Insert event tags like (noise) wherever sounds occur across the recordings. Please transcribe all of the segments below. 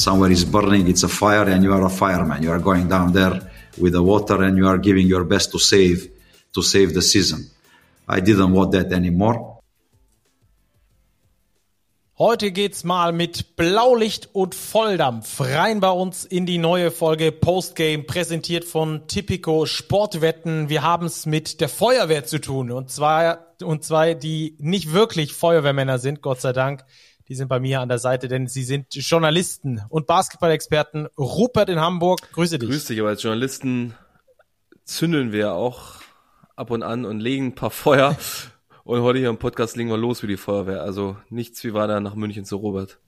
somewhere is burning, it's a fire, and you are a fireman. You are going down there with the water and you are giving your best to save to save the season. I didn't want that anymore. Heute geht's mal mit Blaulicht und Volldampf rein bei uns in die neue Folge Postgame, präsentiert von Tipico Sportwetten. Wir haben es mit der Feuerwehr zu tun und zwar und zwei, die nicht wirklich Feuerwehrmänner sind, Gott sei Dank. Die sind bei mir an der Seite, denn sie sind Journalisten und Basketball-Experten. Rupert in Hamburg, grüße dich. Grüß dich, aber als Journalisten zündeln wir auch ab und an und legen ein paar Feuer. Und heute hier im Podcast legen wir los wie die Feuerwehr. Also nichts wie war da nach München zu Robert.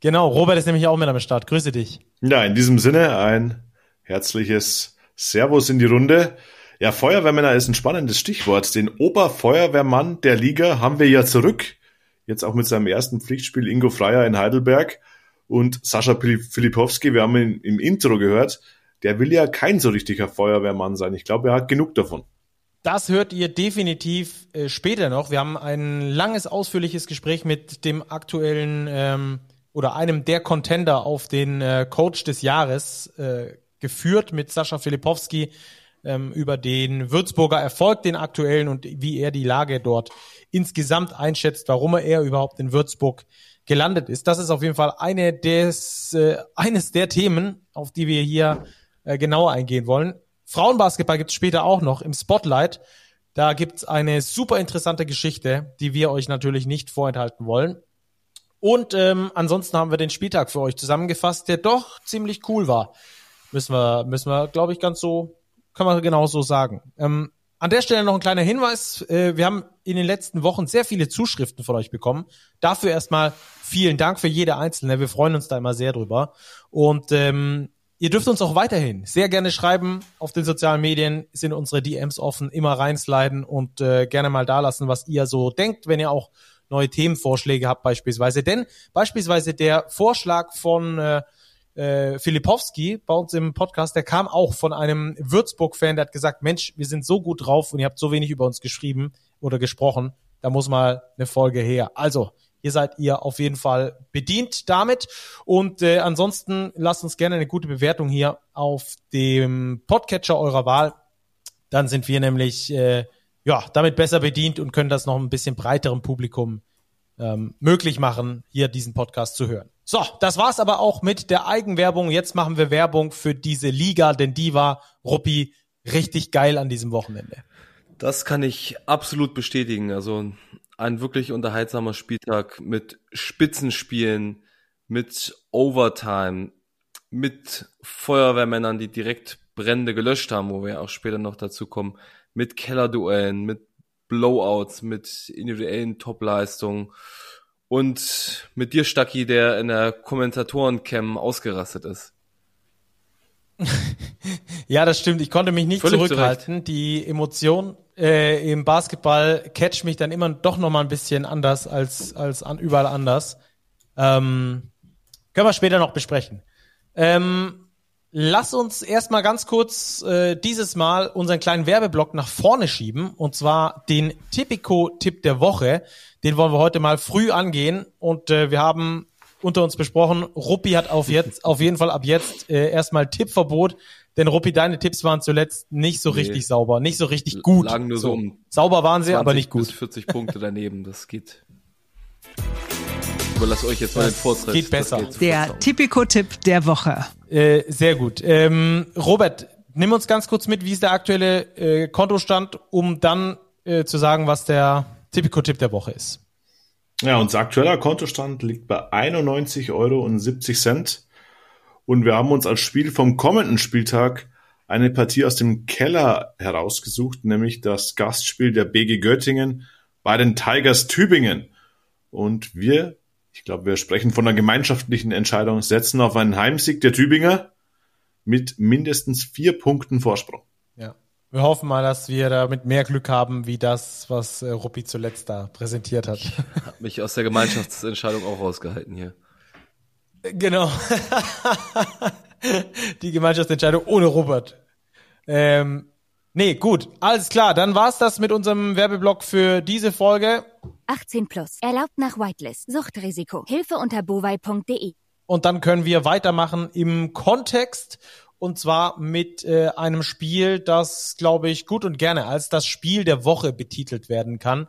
Genau, Robert ist nämlich auch mit am Start. Grüße dich. Ja, in diesem Sinne ein herzliches Servus in die Runde. Ja, Feuerwehrmänner ist ein spannendes Stichwort. Den Oberfeuerwehrmann der Liga haben wir ja zurück. Jetzt auch mit seinem ersten Pflichtspiel Ingo Freier in Heidelberg. Und Sascha Filipowski, wir haben ihn im Intro gehört, der will ja kein so richtiger Feuerwehrmann sein. Ich glaube, er hat genug davon. Das hört ihr definitiv äh, später noch. Wir haben ein langes, ausführliches Gespräch mit dem aktuellen ähm, oder einem der Contender auf den äh, Coach des Jahres äh, geführt mit Sascha Filipowski ähm, über den Würzburger Erfolg, den aktuellen und wie er die Lage dort insgesamt einschätzt, warum er überhaupt in Würzburg gelandet ist. Das ist auf jeden Fall eine des, äh, eines der Themen, auf die wir hier äh, genauer eingehen wollen. Frauenbasketball gibt es später auch noch im Spotlight. Da gibt's eine super interessante Geschichte, die wir euch natürlich nicht vorenthalten wollen. Und ähm, ansonsten haben wir den Spieltag für euch zusammengefasst, der doch ziemlich cool war. Müssen wir, müssen wir, glaube ich, ganz so, kann man genau so sagen. Ähm, an der Stelle noch ein kleiner Hinweis. Äh, wir haben in den letzten Wochen sehr viele Zuschriften von euch bekommen. Dafür erstmal vielen Dank für jede einzelne. Wir freuen uns da immer sehr drüber. Und ähm, Ihr dürft uns auch weiterhin sehr gerne schreiben. Auf den sozialen Medien sind unsere DMs offen, immer reinsliden und äh, gerne mal da lassen, was ihr so denkt, wenn ihr auch neue Themenvorschläge habt beispielsweise. Denn beispielsweise der Vorschlag von äh, äh, Filipowski bei uns im Podcast, der kam auch von einem Würzburg-Fan, der hat gesagt, Mensch, wir sind so gut drauf und ihr habt so wenig über uns geschrieben oder gesprochen, da muss mal eine Folge her. Also, hier seid ihr auf jeden Fall bedient damit. Und äh, ansonsten lasst uns gerne eine gute Bewertung hier auf dem Podcatcher eurer Wahl. Dann sind wir nämlich äh, ja damit besser bedient und können das noch ein bisschen breiterem Publikum ähm, möglich machen, hier diesen Podcast zu hören. So, das war's aber auch mit der Eigenwerbung. Jetzt machen wir Werbung für diese Liga, denn die war Ruppi richtig geil an diesem Wochenende. Das kann ich absolut bestätigen. Also ein wirklich unterhaltsamer Spieltag mit Spitzenspielen, mit Overtime, mit Feuerwehrmännern, die direkt Brände gelöscht haben, wo wir auch später noch dazu kommen, mit Kellerduellen, mit Blowouts, mit individuellen Topleistungen und mit dir, Stacki, der in der Kommentatorencam ausgerastet ist. (laughs) ja, das stimmt. Ich konnte mich nicht Völlig zurückhalten. Zurecht. Die Emotion äh, im Basketball catch mich dann immer doch noch mal ein bisschen anders als als an überall anders. Ähm, können wir später noch besprechen. Ähm, lass uns erstmal ganz kurz äh, dieses Mal unseren kleinen Werbeblock nach vorne schieben und zwar den Tipico-Tipp der Woche. Den wollen wir heute mal früh angehen und äh, wir haben unter uns besprochen, Ruppi hat auf jetzt (laughs) auf jeden Fall ab jetzt äh, erstmal Tippverbot. Denn Ruppi, deine Tipps waren zuletzt nicht so nee. richtig sauber, nicht so richtig gut. Lagen nur so, so um sauber waren sie, aber nicht gut. Bis 40 Punkte daneben, das geht. (laughs) Überlasse euch jetzt mal den Vortritt. Geht besser. Geht der Tipico-Tipp der Woche. Äh, sehr gut. Ähm, Robert, nimm uns ganz kurz mit, wie ist der aktuelle äh, Kontostand, um dann äh, zu sagen, was der Tipico-Tipp der Woche ist. Ja, unser aktueller Kontostand liegt bei 91,70 Euro. Und wir haben uns als Spiel vom kommenden Spieltag eine Partie aus dem Keller herausgesucht, nämlich das Gastspiel der BG Göttingen bei den Tigers Tübingen. Und wir, ich glaube, wir sprechen von einer gemeinschaftlichen Entscheidung, setzen auf einen Heimsieg der Tübinger mit mindestens vier Punkten Vorsprung. Ja. Wir hoffen mal, dass wir damit mehr Glück haben, wie das, was äh, Ruppi zuletzt da präsentiert hat. Ich habe mich aus der Gemeinschaftsentscheidung auch rausgehalten hier. Genau. (laughs) Die Gemeinschaftsentscheidung ohne Robert. Ähm, nee, gut. Alles klar. Dann war's das mit unserem Werbeblock für diese Folge. 18 plus. Erlaubt nach Whitelist. Suchtrisiko. Hilfe unter bovai.de. und dann können wir weitermachen im Kontext und zwar mit äh, einem Spiel, das, glaube ich, gut und gerne als das Spiel der Woche betitelt werden kann.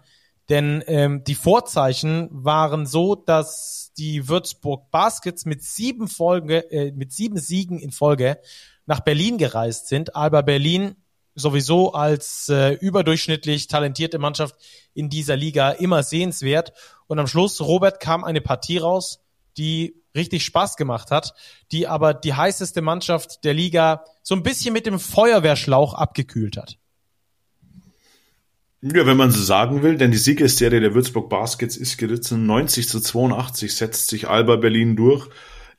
Denn ähm, die Vorzeichen waren so, dass die Würzburg Baskets mit sieben Folge, äh, mit sieben Siegen in Folge nach Berlin gereist sind. Aber Berlin sowieso als äh, überdurchschnittlich talentierte Mannschaft in dieser Liga immer sehenswert. Und am Schluss, Robert, kam eine Partie raus, die richtig Spaß gemacht hat, die aber die heißeste Mannschaft der Liga so ein bisschen mit dem Feuerwehrschlauch abgekühlt hat. Ja, wenn man so sagen will, denn die Siegesserie der Würzburg Baskets ist gerissen. 90 zu 82 setzt sich Alba Berlin durch.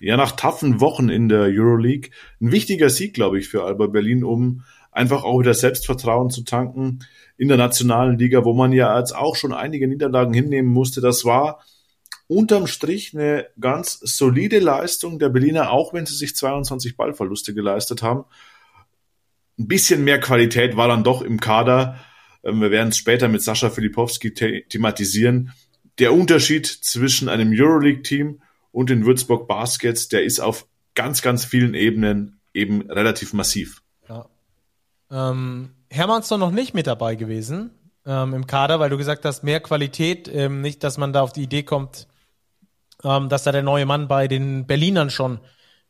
Ja, nach taffen Wochen in der Euroleague. Ein wichtiger Sieg, glaube ich, für Alba Berlin, um einfach auch wieder Selbstvertrauen zu tanken in der nationalen Liga, wo man ja jetzt auch schon einige Niederlagen hinnehmen musste. Das war unterm Strich eine ganz solide Leistung der Berliner, auch wenn sie sich 22 Ballverluste geleistet haben. Ein bisschen mehr Qualität war dann doch im Kader. Ähm, wir werden es später mit Sascha Filipowski the thematisieren. Der Unterschied zwischen einem Euroleague-Team und den Würzburg Baskets, der ist auf ganz, ganz vielen Ebenen eben relativ massiv. Ähm, Hermannsson noch nicht mit dabei gewesen ähm, im Kader, weil du gesagt hast, mehr Qualität, ähm, nicht, dass man da auf die Idee kommt, ähm, dass da der neue Mann bei den Berlinern schon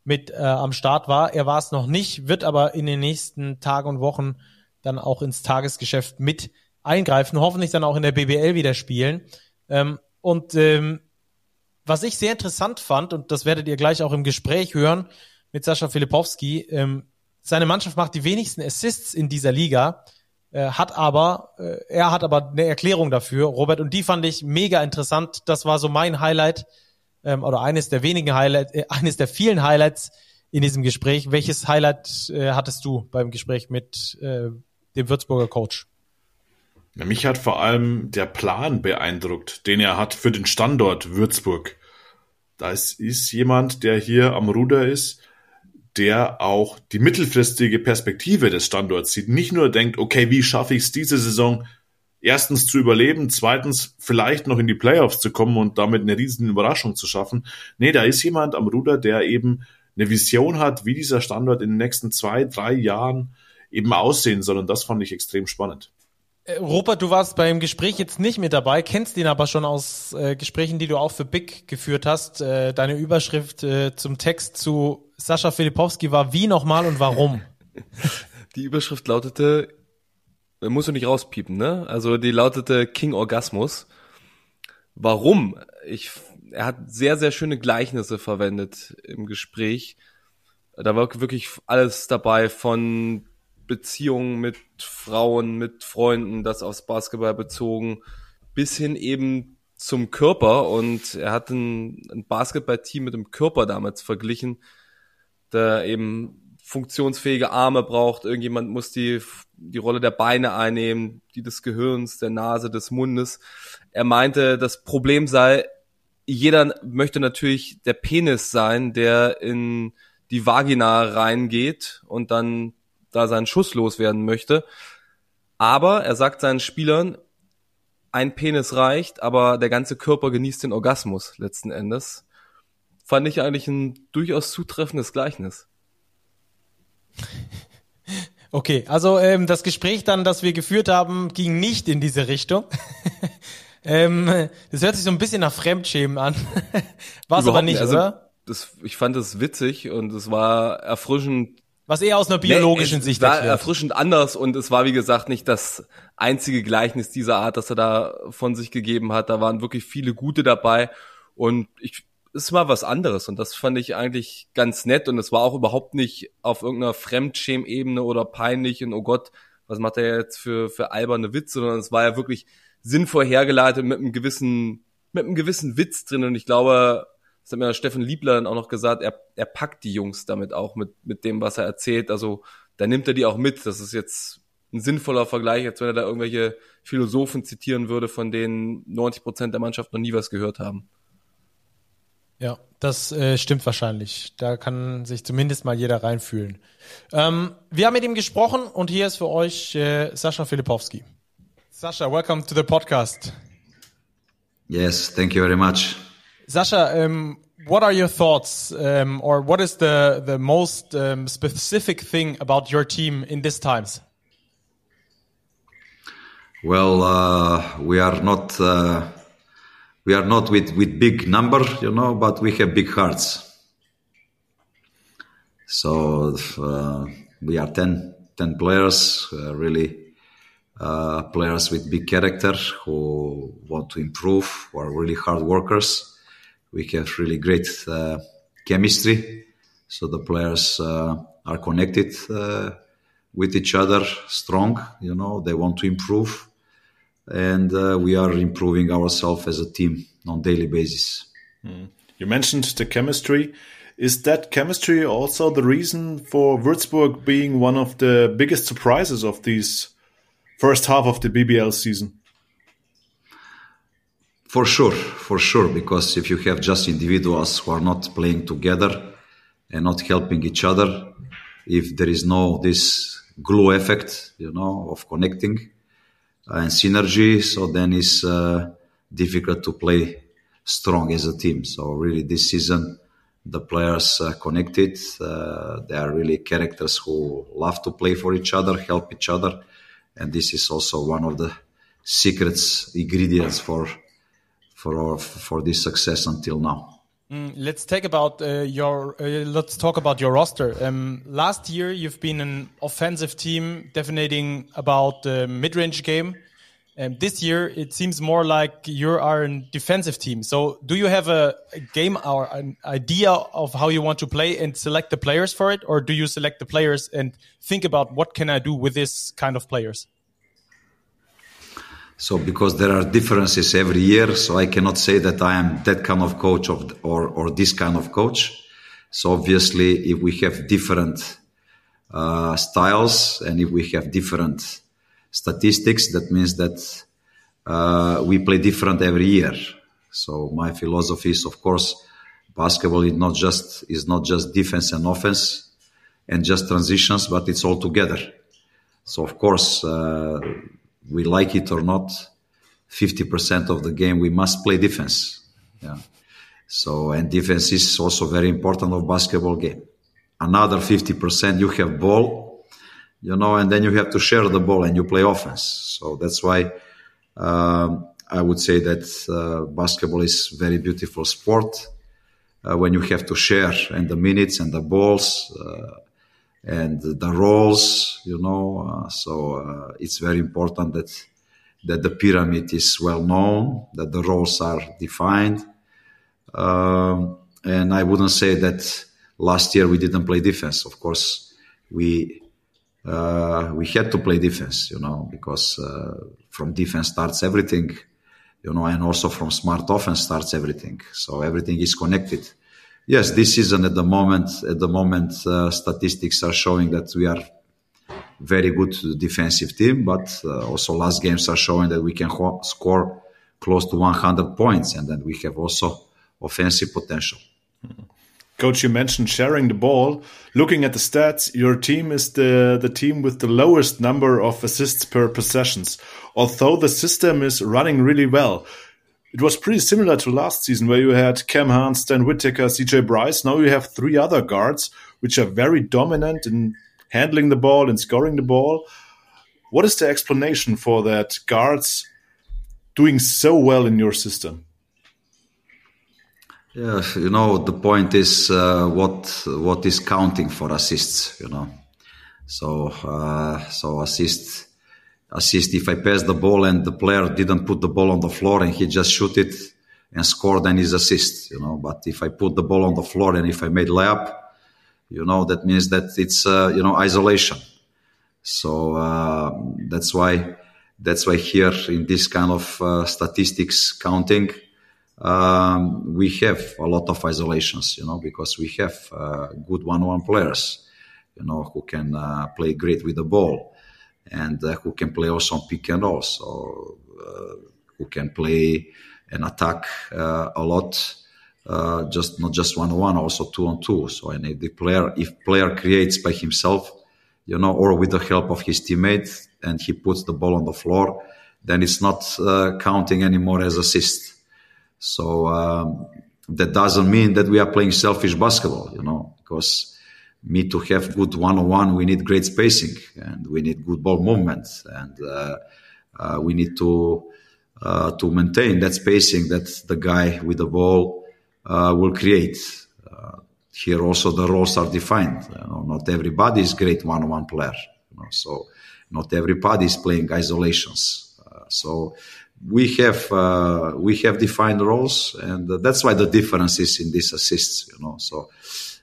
mit äh, am Start war. Er war es noch nicht, wird aber in den nächsten Tagen und Wochen dann auch ins Tagesgeschäft mit eingreifen, hoffentlich dann auch in der BBL wieder spielen. Ähm, und ähm, was ich sehr interessant fand, und das werdet ihr gleich auch im Gespräch hören mit Sascha Filipowski, ähm, seine Mannschaft macht die wenigsten Assists in dieser Liga, äh, hat aber, äh, er hat aber eine Erklärung dafür, Robert, und die fand ich mega interessant. Das war so mein Highlight ähm, oder eines der wenigen Highlights, äh, eines der vielen Highlights in diesem Gespräch. Welches Highlight äh, hattest du beim Gespräch mit äh, dem Würzburger Coach? Mich hat vor allem der Plan beeindruckt, den er hat für den Standort Würzburg. Das ist jemand, der hier am Ruder ist, der auch die mittelfristige Perspektive des Standorts sieht. Nicht nur denkt, okay, wie schaffe ich es diese Saison erstens zu überleben, zweitens vielleicht noch in die Playoffs zu kommen und damit eine riesen Überraschung zu schaffen. Nee, da ist jemand am Ruder, der eben eine Vision hat, wie dieser Standort in den nächsten zwei, drei Jahren eben aussehen soll. Und das fand ich extrem spannend. Äh, Robert, du warst beim Gespräch jetzt nicht mit dabei, kennst ihn aber schon aus äh, Gesprächen, die du auch für Big geführt hast. Äh, deine Überschrift äh, zum Text zu Sascha Filipowski war wie nochmal und warum? (laughs) Die Überschrift lautete, musst du nicht rauspiepen, ne? Also die lautete King Orgasmus. Warum? Ich, er hat sehr, sehr schöne Gleichnisse verwendet im Gespräch. Da war wirklich alles dabei von Beziehungen mit Frauen, mit Freunden, das aufs Basketball bezogen, bis hin eben zum Körper. Und er hat ein, ein Basketballteam mit dem Körper damals verglichen, der eben funktionsfähige Arme braucht, irgendjemand muss die, die Rolle der Beine einnehmen, die des Gehirns, der Nase, des Mundes. Er meinte, das Problem sei, jeder möchte natürlich der Penis sein, der in die Vagina reingeht und dann da seinen Schuss loswerden möchte. Aber er sagt seinen Spielern, ein Penis reicht, aber der ganze Körper genießt den Orgasmus letzten Endes. Fand ich eigentlich ein durchaus zutreffendes Gleichnis. (laughs) Okay, also ähm, das Gespräch dann, das wir geführt haben, ging nicht in diese Richtung. (laughs) ähm, das hört sich so ein bisschen nach Fremdschämen an. (laughs) war es aber nicht, also, oder? Das, ich fand es witzig und es war erfrischend. Was eher aus einer biologischen nee, Sicht war erklärt. erfrischend anders und es war wie gesagt nicht das einzige Gleichnis dieser Art, das er da von sich gegeben hat. Da waren wirklich viele gute dabei und ich ist mal was anderes und das fand ich eigentlich ganz nett und es war auch überhaupt nicht auf irgendeiner Fremdschämebene oder peinlich und oh Gott, was macht er jetzt für, für alberne Witze, sondern es war ja wirklich sinnvoll hergeleitet mit einem gewissen, mit einem gewissen Witz drin und ich glaube, das hat mir Steffen Liebler dann auch noch gesagt, er, er packt die Jungs damit auch mit, mit dem, was er erzählt, also da nimmt er die auch mit, das ist jetzt ein sinnvoller Vergleich, als wenn er da irgendwelche Philosophen zitieren würde, von denen 90 Prozent der Mannschaft noch nie was gehört haben. Ja, das äh, stimmt wahrscheinlich. Da kann sich zumindest mal jeder reinfühlen. Ähm, wir haben mit ihm gesprochen und hier ist für euch äh, Sascha Filipowski. Sascha, welcome to the podcast. Yes, thank you very much. Sascha, ähm, what are your thoughts, um, or what is the the most um, specific thing about your team in these times? Well, uh, we are not uh, we are not with with big number, you know, but we have big hearts. So uh, we are 10, 10 players, uh, really uh, players with big character who want to improve, who are really hard workers. We have really great uh, chemistry, so the players uh, are connected uh, with each other, strong. You know, they want to improve, and we are improving ourselves as a team on daily basis. Mm. You mentioned the chemistry. Is that chemistry also the reason for Würzburg being one of the biggest surprises of these first half of the BBL season? For sure, for sure, because if you have just individuals who are not playing together and not helping each other, if there is no this glue effect, you know, of connecting and synergy, so then it's uh, difficult to play strong as a team. So really, this season the players uh, connected. Uh, they are really characters who love to play for each other, help each other, and this is also one of the secrets ingredients for for our, for this success until now. Mm, let's take about uh, your. Uh, let's talk about your roster. Um, last year, you've been an offensive team, definiting about the mid-range game. Um, this year, it seems more like you are a defensive team. So, do you have a, a, game or an idea of how you want to play and select the players for it, or do you select the players and think about what can I do with this kind of players? So, because there are differences every year, so I cannot say that I am that kind of coach of, or or this kind of coach. So, obviously, if we have different uh, styles and if we have different statistics. That means that uh, we play different every year. So my philosophy is, of course, basketball is not just is not just defense and offense and just transitions, but it's all together. So of course, uh, we like it or not, 50% of the game we must play defense. Yeah. So and defense is also very important of basketball game. Another 50% you have ball you know, and then you have to share the ball and you play offense. So that's why um, I would say that uh, basketball is very beautiful sport uh, when you have to share and the minutes and the balls uh, and the roles, you know. Uh, so uh, it's very important that that the pyramid is well known, that the roles are defined. Um, and I wouldn't say that last year we didn't play defense. Of course, we uh, we had to play defense, you know, because uh, from defense starts everything, you know, and also from smart offense starts everything. So everything is connected. Yes, this season at the moment, at the moment, uh, statistics are showing that we are very good defensive team, but uh, also last games are showing that we can ho- score close to 100 points, and then we have also offensive potential. Coach, you mentioned sharing the ball. Looking at the stats, your team is the, the team with the lowest number of assists per possessions. Although the system is running really well, it was pretty similar to last season where you had Cam Hahn, Stan Whittaker, CJ Bryce. Now you have three other guards which are very dominant in handling the ball and scoring the ball. What is the explanation for that guards doing so well in your system? Yeah, you know the point is uh, what what is counting for assists. You know, so uh, so assist assist. If I pass the ball and the player didn't put the ball on the floor and he just shoot it and score, then is assist. You know, but if I put the ball on the floor and if I made layup, you know that means that it's uh, you know isolation. So uh, that's why that's why here in this kind of uh, statistics counting um, we have a lot of isolations, you know, because we have uh, good one-on-one players, you know, who can uh, play great with the ball and uh, who can play also on pick and roll, so uh, who can play and attack uh, a lot, uh, just not just one-on-one, also two-on-two. So, and if the player, if player creates by himself, you know, or with the help of his teammate, and he puts the ball on the floor, then it's not counting anymore as assist so um, that doesn't mean that we are playing selfish basketball, you know, because me to have good one-on-one, we need great spacing and we need good ball movement and uh, uh, we need to uh, to maintain that spacing that the guy with the ball will create. Here also the roles are defined. You know, not everybody is great one-on-one player, you know, so not everybody is playing isolations. So we have uh, we have defined roles, and that's why the difference is in these assists. You know, so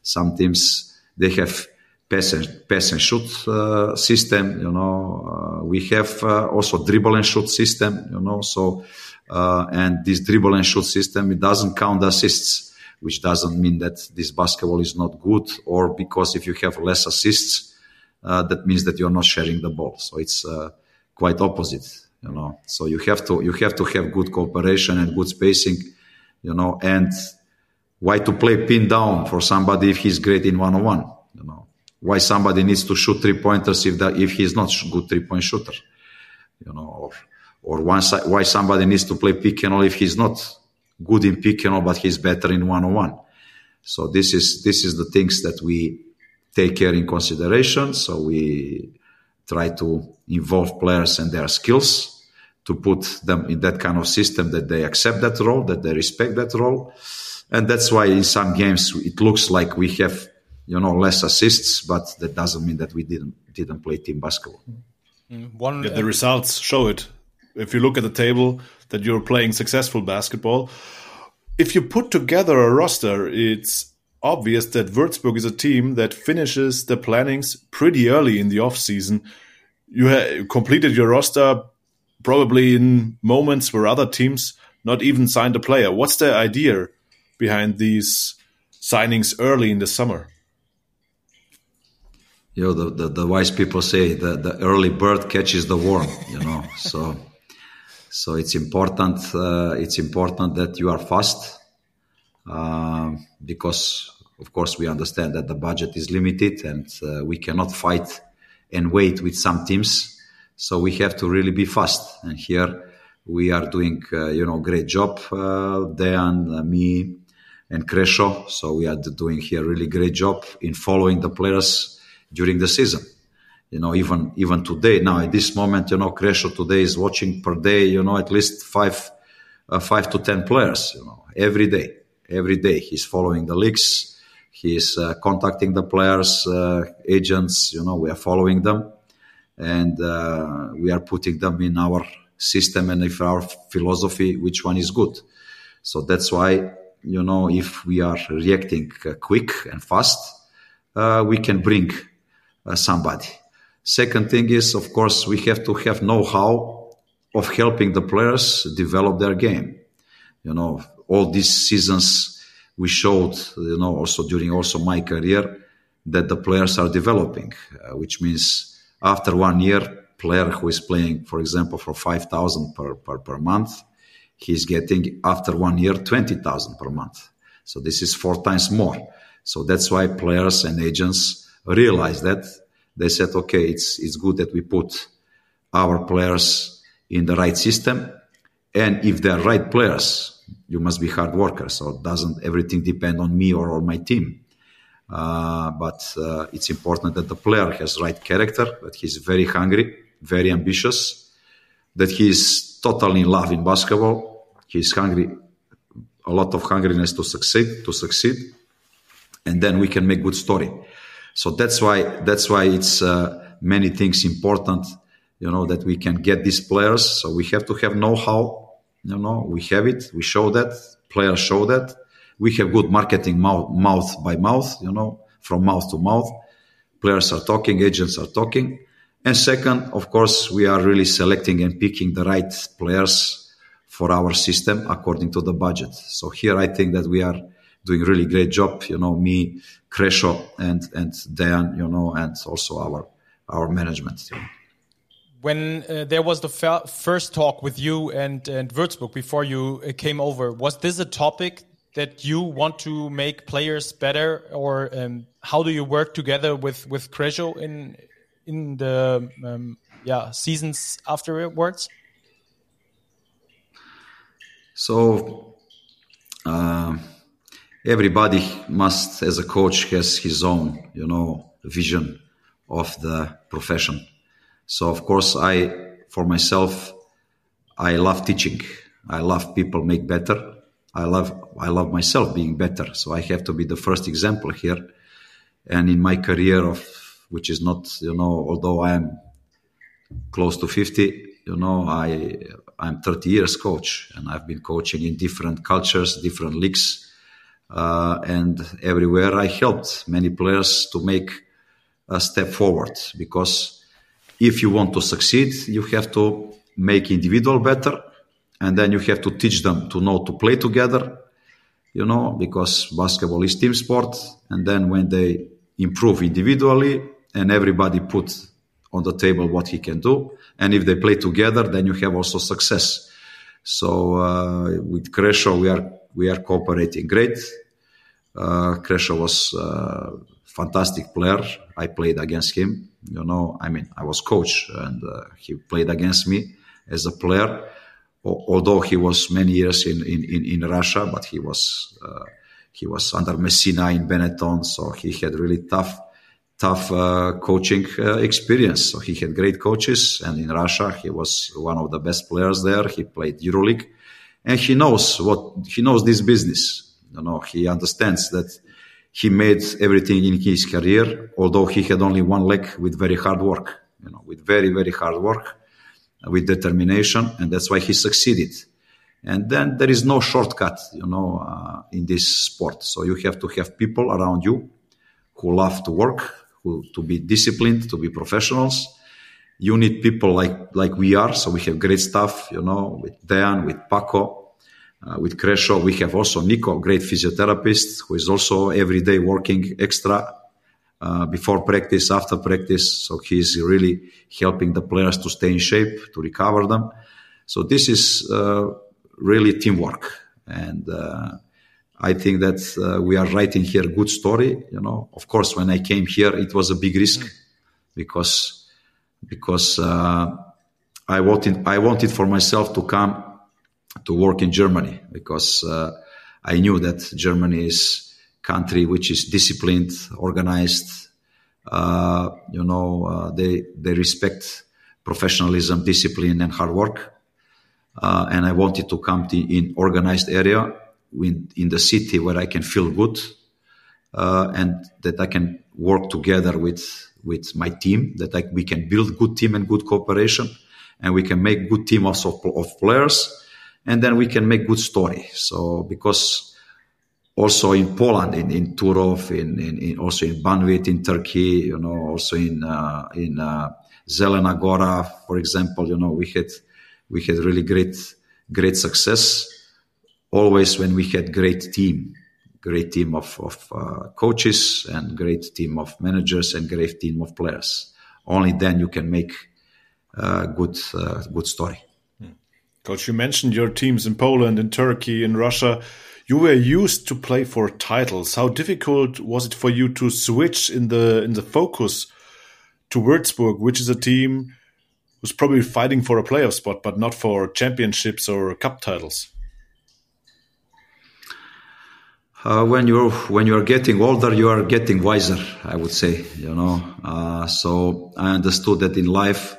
some teams they have pass and pass and shoot uh, system. You know, uh, we have uh, also dribble and shoot system. You know, so uh, and this dribble and shoot system it doesn't count assists, which doesn't mean that this basketball is not good, or because if you have less assists, that means that you're not sharing the ball. So it's quite opposite you know so you have to you have to have good cooperation and good spacing you know and why to play pin down for somebody if he's great in one-on-one? You know why somebody needs to shoot three pointers if that if he's not good three point shooter? You know or or one why somebody needs to play pick and roll if he's not good in pick and roll but he's better in one-on-one? So this is this is the things that we take care in consideration. So we try to involve players and their skills to put them in that kind of system that they accept that role, that they respect that role. And that's why in some games it looks like we have, you know, less assists, but that doesn't mean that we didn't didn't play team basketball. Mm, one, yeah, the uh, results show it. If you look at the table, that you're playing successful basketball. If you put together a roster, it's obvious that Würzburg is a team that finishes the plannings pretty early in the off season. You have completed your roster probably in moments where other teams not even signed a player. What's the idea behind these signings early in the summer? You know, the, the, the wise people say that the early bird catches the worm, you know, (laughs) so so it's important uh, it's important that you are fast uh, because of course, we understand that the budget is limited and uh, we cannot fight and wait with some teams. So we have to really be fast. And here we are doing, uh, you know, great job, uh, Dan, uh, me, and Kresho. So we are doing here really great job in following the players during the season. You know, even even today, now at this moment, you know, Kresho today is watching per day, you know, at least five, uh, five to ten players, you know, every day, every day he's following the leagues he is uh, contacting the players, uh, agents. You know, we are following them, and uh, we are putting them in our system and if our philosophy, which one is good. So that's why you know if we are reacting uh, quick and fast, uh, we can bring uh, somebody. Second thing is, of course, we have to have know-how of helping the players develop their game. You know, all these seasons we showed, you know, also during also my career that the players are developing, uh, which means after one year, player who is playing, for example, for 5,000 per, per, per month, he's getting after one year 20,000 per month. So this is four times more. So that's why players and agents realize that they said, okay, it's, it's good that we put our players in the right system. And if they're right players, you must be hard workers. So doesn't everything depend on me or on my team? Uh, but uh, it's important that the player has right character, that he's very hungry, very ambitious, that he's totally in love in basketball. He's hungry, a lot of hungriness to succeed, to succeed, and then we can make good story. So that's why that's why it's uh, many things important, you know, that we can get these players. So we have to have know-how you know, we have it. We show that. Players show that. We have good marketing mouth, mouth by mouth, you know, from mouth to mouth. Players are talking, agents are talking. And second, of course, we are really selecting and picking the right players for our system according to the budget. So here I think that we are doing really great job, you know, me, Kresho and, and Dan, you know, and also our, our management. team when uh, there was the first talk with you and, and Würzburg before you uh, came over, was this a topic that you want to make players better, or um, how do you work together with with Kresho in in the um, yeah seasons afterwards? So, uh, everybody must, as a coach, has his own, you know, vision of the profession. So of course, I, for myself, I love teaching. I love people make better. I love, I love myself being better. So I have to be the first example here. And in my career of, which is not, you know, although I am close to 50, you know, I, I'm 30 years coach and I've been coaching in different cultures, different leagues. Uh, and everywhere I helped many players to make a step forward because if you want to succeed, you have to make individual better and then you have to teach them to know to play together, you know, because basketball is team sport. And then when they improve individually and everybody put on the table what he can do, and if they play together, then you have also success. So uh, with Kresho, we are we are cooperating great. Uh, Kresho was a fantastic player. I played against him. You know, I mean, I was coach, and uh, he played against me as a player. Although he was many years in in, in, in Russia, but he was uh, he was under Messina in Benetton, so he had really tough tough uh, coaching uh, experience. So he had great coaches, and in Russia he was one of the best players there. He played EuroLeague, and he knows what he knows this business. You know, he understands that he made everything in his career, although he had only one leg with very hard work. You know, with very very hard work, with determination, and that's why he succeeded. And then there is no shortcut, you know, uh, in this sport. So you have to have people around you who love to work, who, to be disciplined, to be professionals. You need people like like we are. So we have great staff, you know, with Dan, with Paco, uh, with Kresho. We have also Nico, great physiotherapist, who is also every day working extra uh, before practice, after practice. So he's really helping the players to stay in shape, to recover them. So this is uh, really teamwork, and uh, I think that uh, we are writing here a good story. You know, of course, when I came here, it was a big risk mm. because because uh, I wanted I wanted for myself to come to work in Germany because uh, I knew that Germany is country which is disciplined, organized. Uh, you know, uh, they they respect professionalism, discipline, and hard work. Uh, and I wanted to come to in organized area in, the city where I can feel good uh, and that I can work together with with my team. That I, we can build good team and good cooperation, and we can make good team of, of players, and then we can make good story. So because also in Poland, in, in Turov, in, in, in also in Banvit in Turkey, you know, also in uh, in uh, for example, you know, we had we had really great great success always when we had great team, great team of, of uh, coaches and great team of managers and great team of players. Only then you can make a good, uh, good story. Coach, you mentioned your teams in Poland, in Turkey, in Russia. You were used to play for titles. How difficult was it for you to switch in the in the focus to Würzburg, which is a team who's probably fighting for a playoff spot, but not for championships or cup titles? Uh, when you're when you're getting older, you are getting wiser. I would say, you know. Uh, so I understood that in life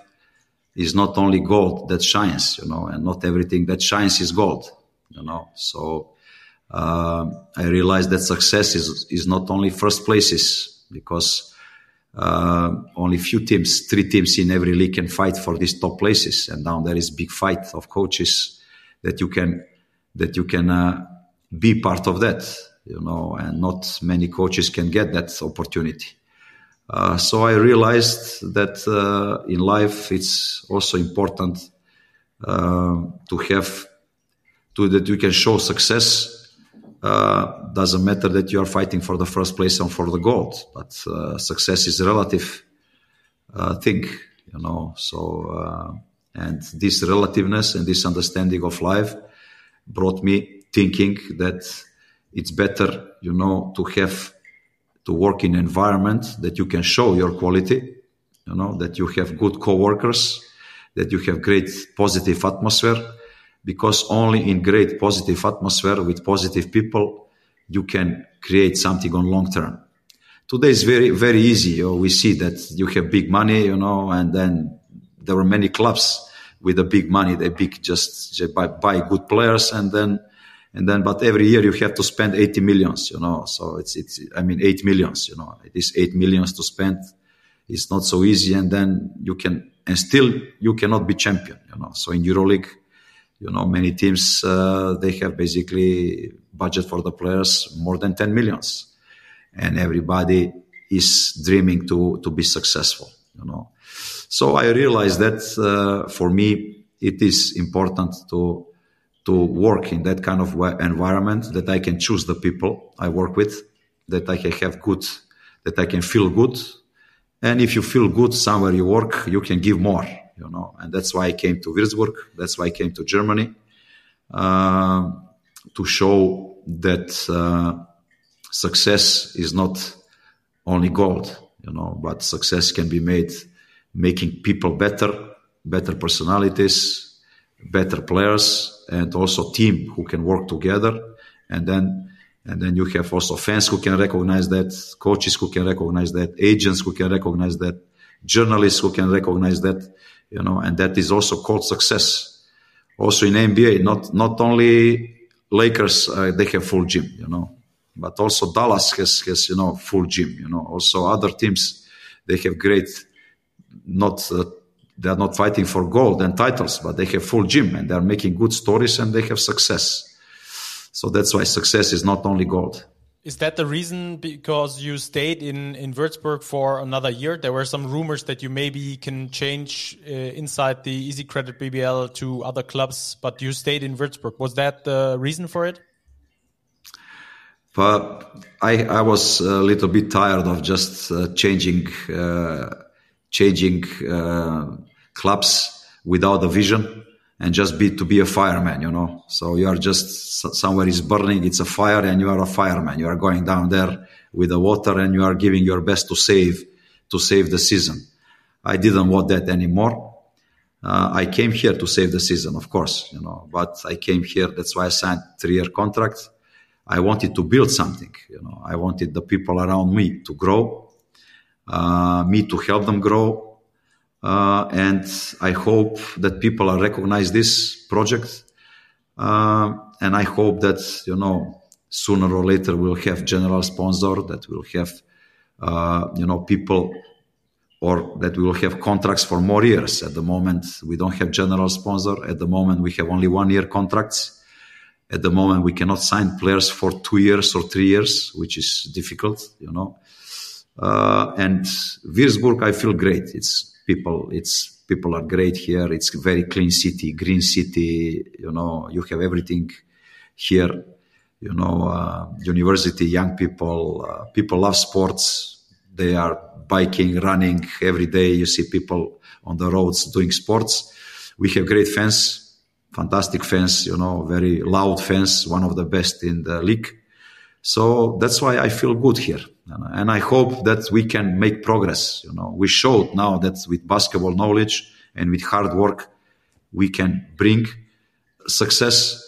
is not only gold that shines, you know, and not everything that shines is gold, you know. So uh, I realized that success is is not only first places because uh, only few teams, three teams in every league can fight for these top places, and now there is big fight of coaches that you can that you can uh, be part of that you know, and not many coaches can get that opportunity. Uh, so I realized that uh, in life it's also important uh, to have to that you can show success. Uh, doesn't matter that you are fighting for the first place and for the gold, but uh, success is a relative uh, thing, you know. So and this relativeness and this understanding of life brought me thinking that it's better, you know, to have to work in environment that you can show your quality, you know, that you have good co-workers, that you have great positive atmosphere, because only in great positive atmosphere with positive people you can create something on long term. Today is very, very easy. We see that you have big money, you know, and then there are many clubs with the big money. They big just buy, buy good players and then, and then, but every year you have to spend 80 millions, you know, so it's, it's, I mean, 8 millions, you know, it is 8 millions to spend. It's not so easy. And then you can, and still you cannot be champion, you know, so in EuroLeague, you know, many teams, uh, they have basically budget for the players more than 10 millions and everybody is dreaming to, to be successful, you know. So I realized that, uh, for me, it is important to, to work in that kind of environment that I can choose the people I work with, that I can have good, that I can feel good. And if you feel good somewhere you work, you can give more you know, and that's why I came to Würzburg. That's why I came to Germany uh, to show that uh, success is not only gold, you know, but success can be made making people better, better personalities, better players, and also team who can work together, and then and then you have also fans who can recognize that, coaches who can recognize that, agents who can recognize that, journalists who can recognize that, you know, and that is also called success. Also in NBA, not not only Lakers uh, they have full gym, you know, but also Dallas has has you know full gym, you know. Also other teams they have great, not uh, they are not fighting for gold and titles, but they have full gym and they are making good stories and they have success. So that's why success is not only gold. Is that the reason because you stayed in, in Würzburg for another year? There were some rumors that you maybe can change uh, inside the Easy Credit BBL to other clubs, but you stayed in Würzburg. Was that the reason for it? But I, I was a little bit tired of just uh, changing, uh, changing uh, clubs without a vision and just be to be a fireman, you know. So you are just somewhere is burning, it's a fire, and you are a fireman. You are going down there with the water, and you are giving your best to save to save the season. I didn't want that anymore. Uh, I came here to save the season, of course, you know. But I came here. That's why I signed three-year contract. I wanted to build something, you know. I wanted the people around me to grow, uh, me to help them grow, uh, and I hope that people are recognize this project. Uh, and I hope that, you know, sooner or later we'll have general sponsor, that will have, uh, you know, people or that we will have contracts for more years. At the moment, we don't have general sponsor. At the moment, we have only one year contracts. At the moment, we cannot sign players for two years or three years, which is difficult, you know. Uh, and Würzburg, I feel great. It's people it's people are great here. It's very clean city green city you know you have everything here you know uh, university young people uh, people love sports. They are biking running every day. You see people on the roads doing sports. We have great fans fantastic fans you know very loud fans one of the best in the league so that's why i feel good here and I hope that we can make progress. You know, we showed now that with basketball knowledge and with hard work, we can bring success.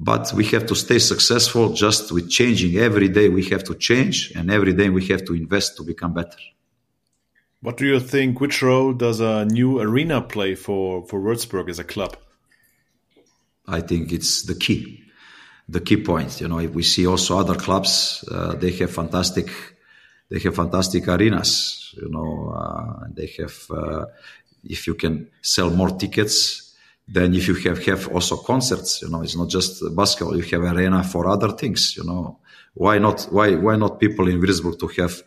But we have to stay successful just with changing. Every day we have to change, and every day we have to invest to become better. What do you think? Which role does a new arena play for for Würzburg as a club? I think it's the key the key point. You know, if we see also other clubs, uh, they have fantastic they have fantastic arenas, you know, uh, they have, uh, if you can sell more tickets, then if you have, have also concerts, you know, it's not just basketball, you have arena for other things, you know, why not, why, why not people in Würzburg to have,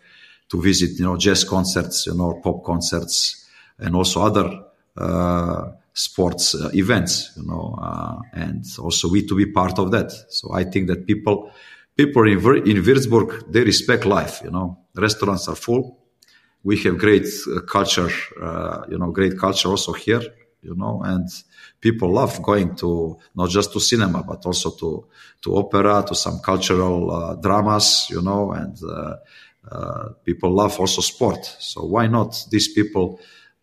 to visit, you know, jazz concerts, you know, pop concerts and also other, uh, sports uh, events, you know, uh, and also we to be part of that. So I think that people, people in, in Würzburg, they respect life, you know. Restaurants are full. We have great uh, culture, uh, you know, great culture also here, you know, and people love going to not just to cinema, but also to, to opera, to some cultural uh, dramas, you know, and uh, people love also sport. So why not these people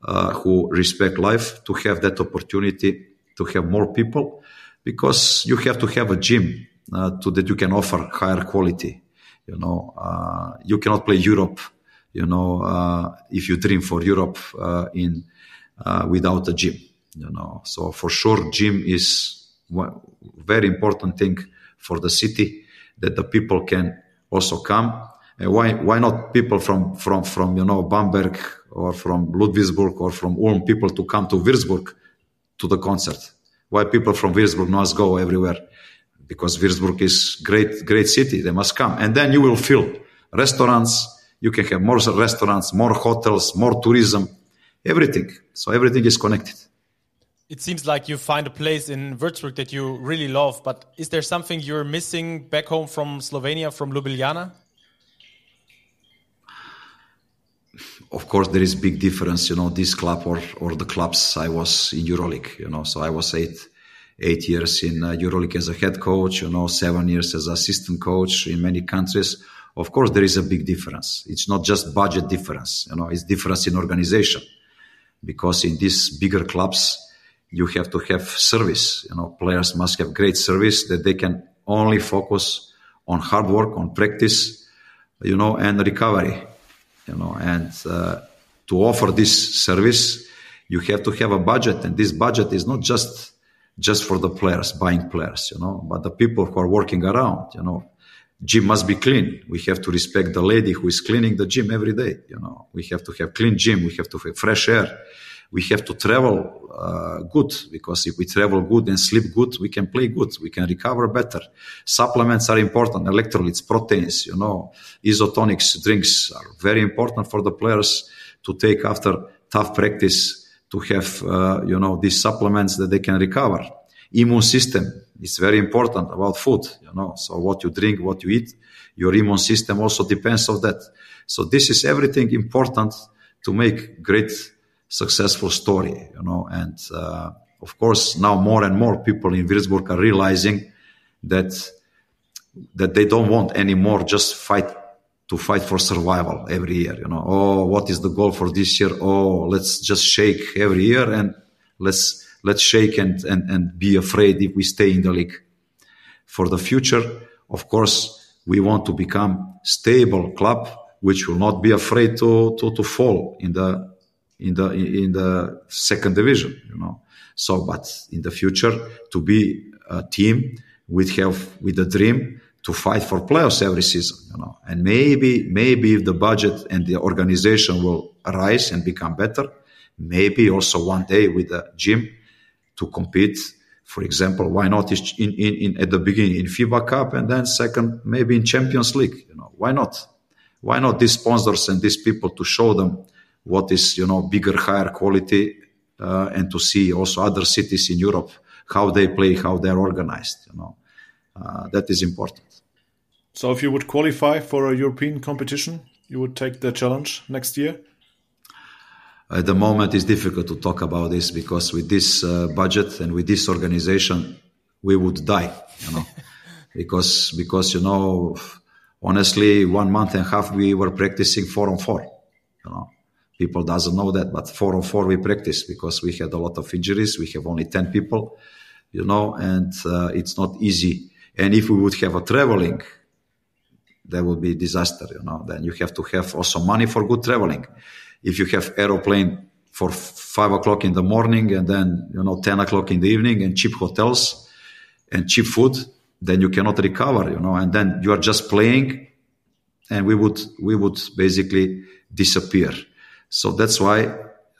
who respect life to have that opportunity to have more people? Because you have to have a gym uh, to that you can offer higher quality. You know, uh, you cannot play Europe. You know, uh, if you dream for Europe uh, in uh, without a gym. You know, so for sure, gym is one very important thing for the city that the people can also come. And why why not people from from from you know Bamberg or from Ludwigsburg or from Ulm people to come to Würzburg to the concert? Why people from Würzburg must go everywhere? Because Würzburg is great great city. They must come, and then you will fill restaurants. You can have more restaurants, more hotels, more tourism, everything. So everything is connected. It seems like you find a place in Würzburg that you really love, but is there something you're missing back home from Slovenia, from Ljubljana? Of course, there is big difference, you know, this club or, or the clubs I was in EuroLeague, you know, so I was eight, eight years in uh, EuroLeague as a head coach, you know, seven years as assistant coach in many countries. Of course, there is a big difference. It's not just budget difference, you know, it's difference in organization because in these bigger clubs, you have to have service. You know, players must have great service that they can only focus on hard work, on practice, you know, and recovery. You know, and uh, to offer this service, you have to have a budget, and this budget is not just just for the players, buying players, you know, but the people who are working around. You know, gym must be clean. We have to respect the lady who is cleaning the gym every day. You know, we have to have clean gym. We have to have fresh air we have to travel uh, good because if we travel good and sleep good, we can play good. We can recover better. Supplements are important. Electrolytes, proteins, you know, isotonics drinks are very important for the players to take after tough practice to have, uh, you know, these supplements that they can recover. Immune system is very important about food, you know, so what you drink, what you eat, your immune system also depends on that. So this is everything important to make great successful story, you know. And uh, of course, now more and more people in Würzburg are realizing that that they don't want anymore just fight to fight for survival every year. You know, oh, what is the goal for this year? Oh, let's just shake every year and let's let's shake and and and be afraid if we stay in the league. For the future, of course, we want to become stable club which will not be afraid to to, to fall in the in the in the second division you know. So but in the future to be a team with have with a dream to fight for playoffs every season you know. And maybe maybe if the budget and the organization will rise and become better maybe also one day with a gym to compete. For example why not in, in, in at the beginning in FIBA Cup and then second maybe in Champions League you know. Why not? Why not these sponsors and these people to show them what is you know bigger, higher quality, uh, and to see also other cities in Europe how they play, how they're organized. You know, uh, that is important. So, if you would qualify for a European competition, you would take the challenge next year. At the moment, it's difficult to talk about this because with this uh, budget and with this organization, we would die. You know, (laughs) because because you know, honestly, one month and a half we were practicing four on four. You know, people doesn't know that but four on four we practice because we had a lot of injuries. We have only 10 people you know and uh, it's not easy. And if we would have a traveling that would be disaster you know. Then you have to have also money for good traveling. If you have aeroplane for five o'clock in the morning and then you know 10 o'clock in the evening and cheap hotels and cheap food then you cannot recover you know. And then you are just playing and we would we would basically disappear so that's why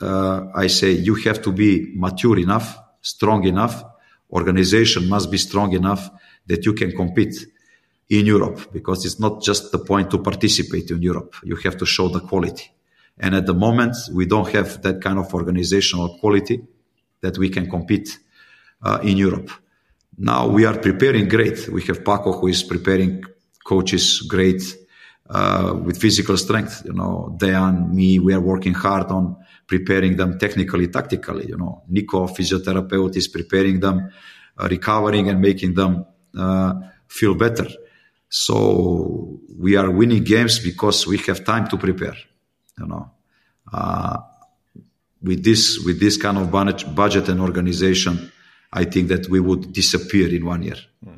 uh, I say you have to be mature enough, strong enough. Organization must be strong enough that you can compete in Europe because it's not just the point to participate in Europe. You have to show the quality. And at the moment, we don't have that kind of organizational quality that we can compete uh, in Europe. Now we are preparing great. We have Paco who is preparing coaches great uh, with physical strength. You know, Dejan, me, we are working hard on preparing them technically, tactically. You know, Nico, physiotherapist, is preparing them, uh, recovering and making them uh, feel better. So we are winning games because we have time to prepare. You know, uh, with this with this kind of budget and organization, I think that we would disappear in one year. (laughs)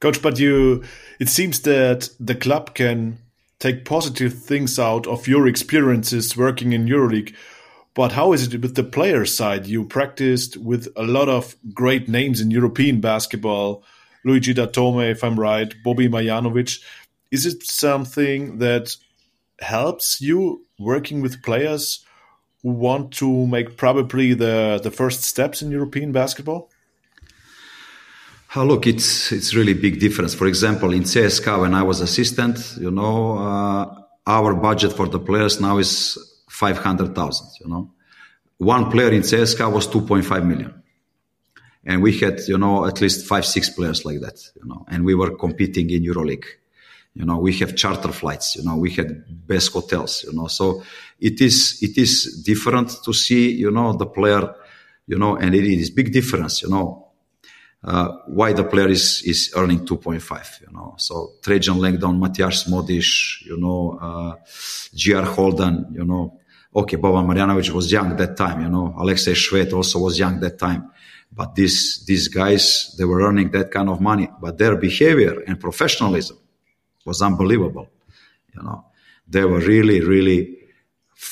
Coach, but you, it seems that the club can take positive things out of your experiences working in EuroLeague. But how is it with the player side? You practiced with a lot of great names in European basketball, Luigi Datome, if I'm right, Bobby Majanovic. Is it something that helps you working with players who want to make probably the, the first steps in European basketball? Uh, look, it's it's really big difference. For example, in CSKA, when I was assistant, you know, uh, our budget for the players now is five hundred thousand. You know, one player in CSKA was two point five million, and we had you know at least five six players like that. You know, and we were competing in EuroLeague. You know, we have charter flights. You know, we had best hotels. You know, so it is it is different to see. You know, the player. You know, and it is big difference. You know why the player is, is earning 2.5, you know. So Trajan Langdon, Matias Smodiš, you know, uh, GR Holden, you know. Okay, Boban Marjanovic was young that time, you know. Alexei Shved also was young that time. But these, these guys, they were earning that kind of money, but their behavior and professionalism was unbelievable, you know. They were really, really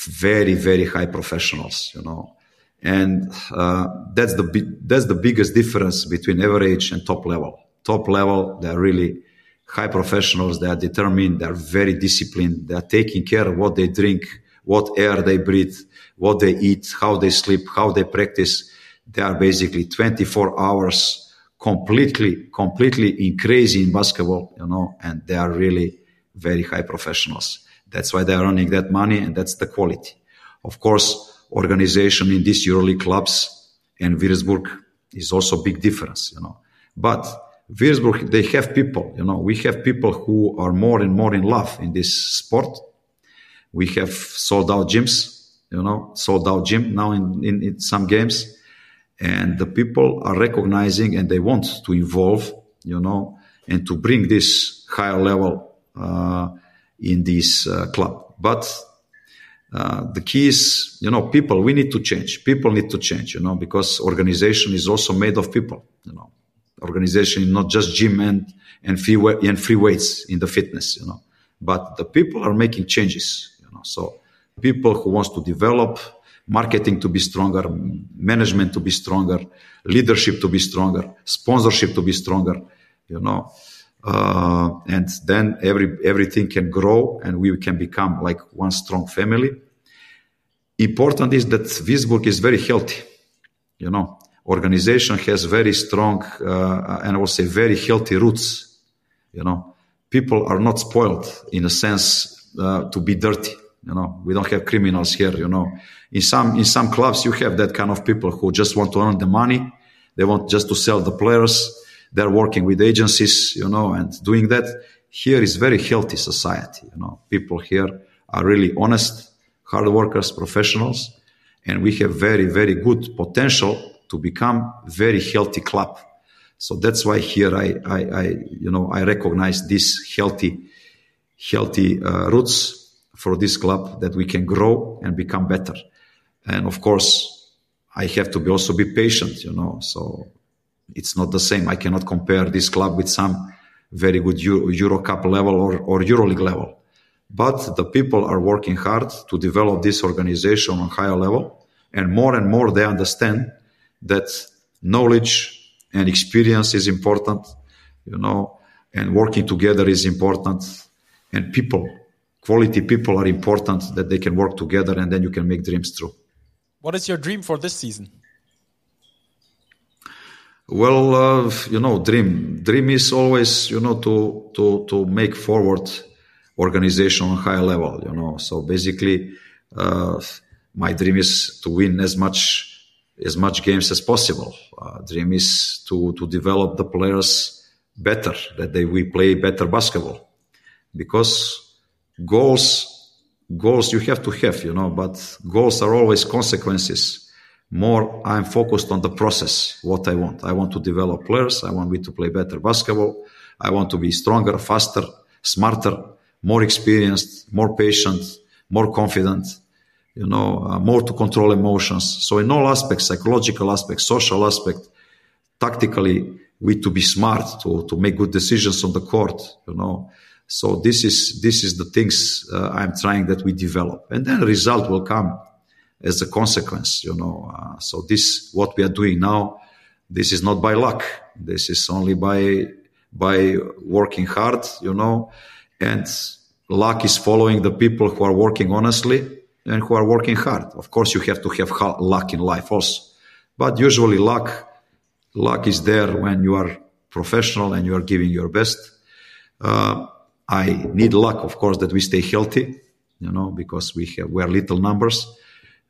very, very high professionals, you know and uh, that's the that's the biggest difference between average and top level. Top level, they're really high professionals. They are determined. They are very disciplined. They are taking care of what they drink, what air they breathe, what they eat, how they sleep, how they practice. They are basically 24 hours completely, completely in crazy in basketball, you know, and they are really very high professionals. That's why they are earning that money and that's the quality. Of course, organization in these EuroLeague clubs and Würzburg is also a big difference, you know. But Würzburg, they have people, you know, we have people who are more and more in love in this sport. We have sold out gyms, you know, sold out gym now in, in, in some games. And the people are recognizing and they want to involve, you know, and to bring this higher level uh, in this uh, club. But uh, the key is, you know, people, we need to change. People need to change, you know, because organization is also made of people, you know. Organization is not just gym and, and free, and free weights in the fitness, you know, but the people are making changes, you know. So people who wants to develop, marketing to be stronger, management to be stronger, leadership to be stronger, sponsorship to be stronger, you know. Uh, and then every everything can grow and we can become like one strong family. Important is that Würzburg is very healthy. You know, organization has very strong uh, and I will say very healthy roots. You know, people are not spoiled in a sense uh, to be dirty. You know, we don't have criminals here. You know, in some in some clubs you have that kind of people who just want to earn the money. They want just to sell the players they're working with agencies, you know, and doing that. Here is very healthy society, you know. People here are really honest, hard workers, professionals, and we have very, very good potential to become very healthy club. So that's why here I, I, I you know, I recognize this healthy, healthy uh, roots for this club that we can grow and become better. And of course, I have to be also be patient, you know. So it's not the same. I cannot compare this club with some very good Euro, Euro Cup level or, or EuroLeague level. But the people are working hard to develop this organization on higher level. And more and more they understand that knowledge and experience is important, you know, and working together is important. And people, quality people are important that they can work together and then you can make dreams true. What is your dream for this season? Well, uh, you know, dream. Dream is always, you know, to to to make forward organization on high level. You know, so basically, uh, my dream is to win as much as much games as possible. Uh, dream is to to develop the players better, that they we play better basketball, because goals goals you have to have, you know, but goals are always consequences more I'm focused on the process, what I want. I want to develop players. I want me to play better basketball. I want to be stronger, faster, smarter, more experienced, more patient, more confident, you know, uh, more to control emotions. So in all aspects, psychological aspects, social aspect, tactically, we to be smart to to make good decisions on the court. You know, so this is this is the things uh, I'm trying that we develop, and then result will come as a consequence. You know, uh, so this what we are doing now. This is not by luck. This is only by by working hard. You know, and luck is following the people who are working honestly and who are working hard. Of course, you have to have luck in life also, but usually luck luck is there when you are professional and you are giving your best. Uh, I need luck, of course, that we stay healthy, you know, because we have we're little numbers,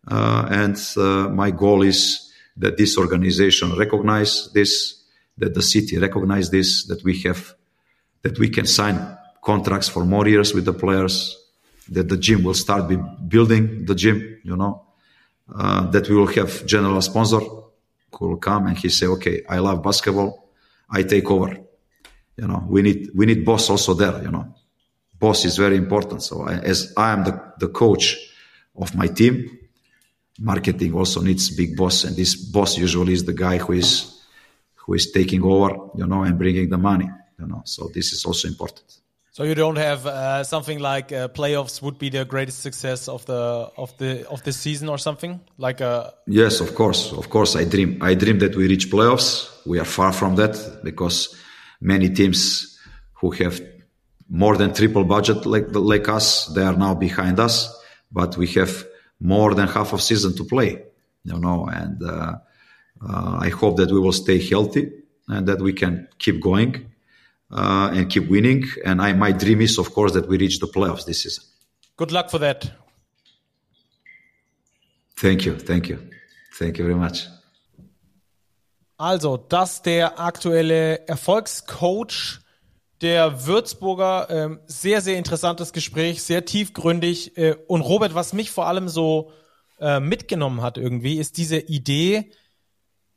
and uh, my goal is that this organization recognize this, that the city recognize this, that we have, that we can sign contracts for more years with the players, that the gym will start building the gym, you know, uh, that we will have general sponsor who will come and he say, okay, I love basketball. I take over. You know, we need, we need boss also there, you know, boss is very important. So I, as I am the, the coach of my team, marketing also needs big boss. And this boss usually is the guy who is, who is taking over, you know, and bringing the money, you know, so this is also important. So you don't have uh, something like uh, playoffs would be the greatest success of the of the of this season or something like a. Yes, of course, of course. I dream. I dream that we reach playoffs. We are far from that because many teams who have more than triple budget like like us, they are now behind us. But we have more than half of season to play, you know. And uh, uh I hope that we will stay healthy and that we can keep going uh, and keep winning. And I, my dream is, of course, that we reach the playoffs this season. Good luck for that. Thank you, thank you, thank you very much. Also, das der aktuelle Erfolgscoach der Würzburger. Ähm, sehr, sehr interessantes Gespräch, sehr tiefgründig. Äh, und Robert, was mich vor allem so äh, mitgenommen hat irgendwie, ist diese Idee,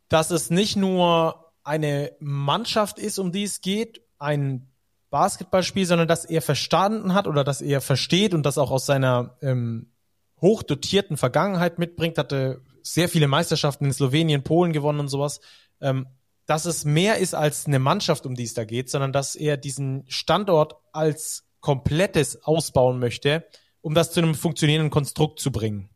dass es nicht nur eine Mannschaft ist, um die es geht, ein Basketballspiel, sondern dass er verstanden hat oder dass er versteht und das auch aus seiner ähm, hochdotierten Vergangenheit mitbringt, hatte sehr viele Meisterschaften in Slowenien, Polen gewonnen und sowas, ähm, dass es mehr ist als eine Mannschaft, um die es da geht, sondern dass er diesen Standort als komplettes ausbauen möchte, um das zu einem funktionierenden Konstrukt zu bringen.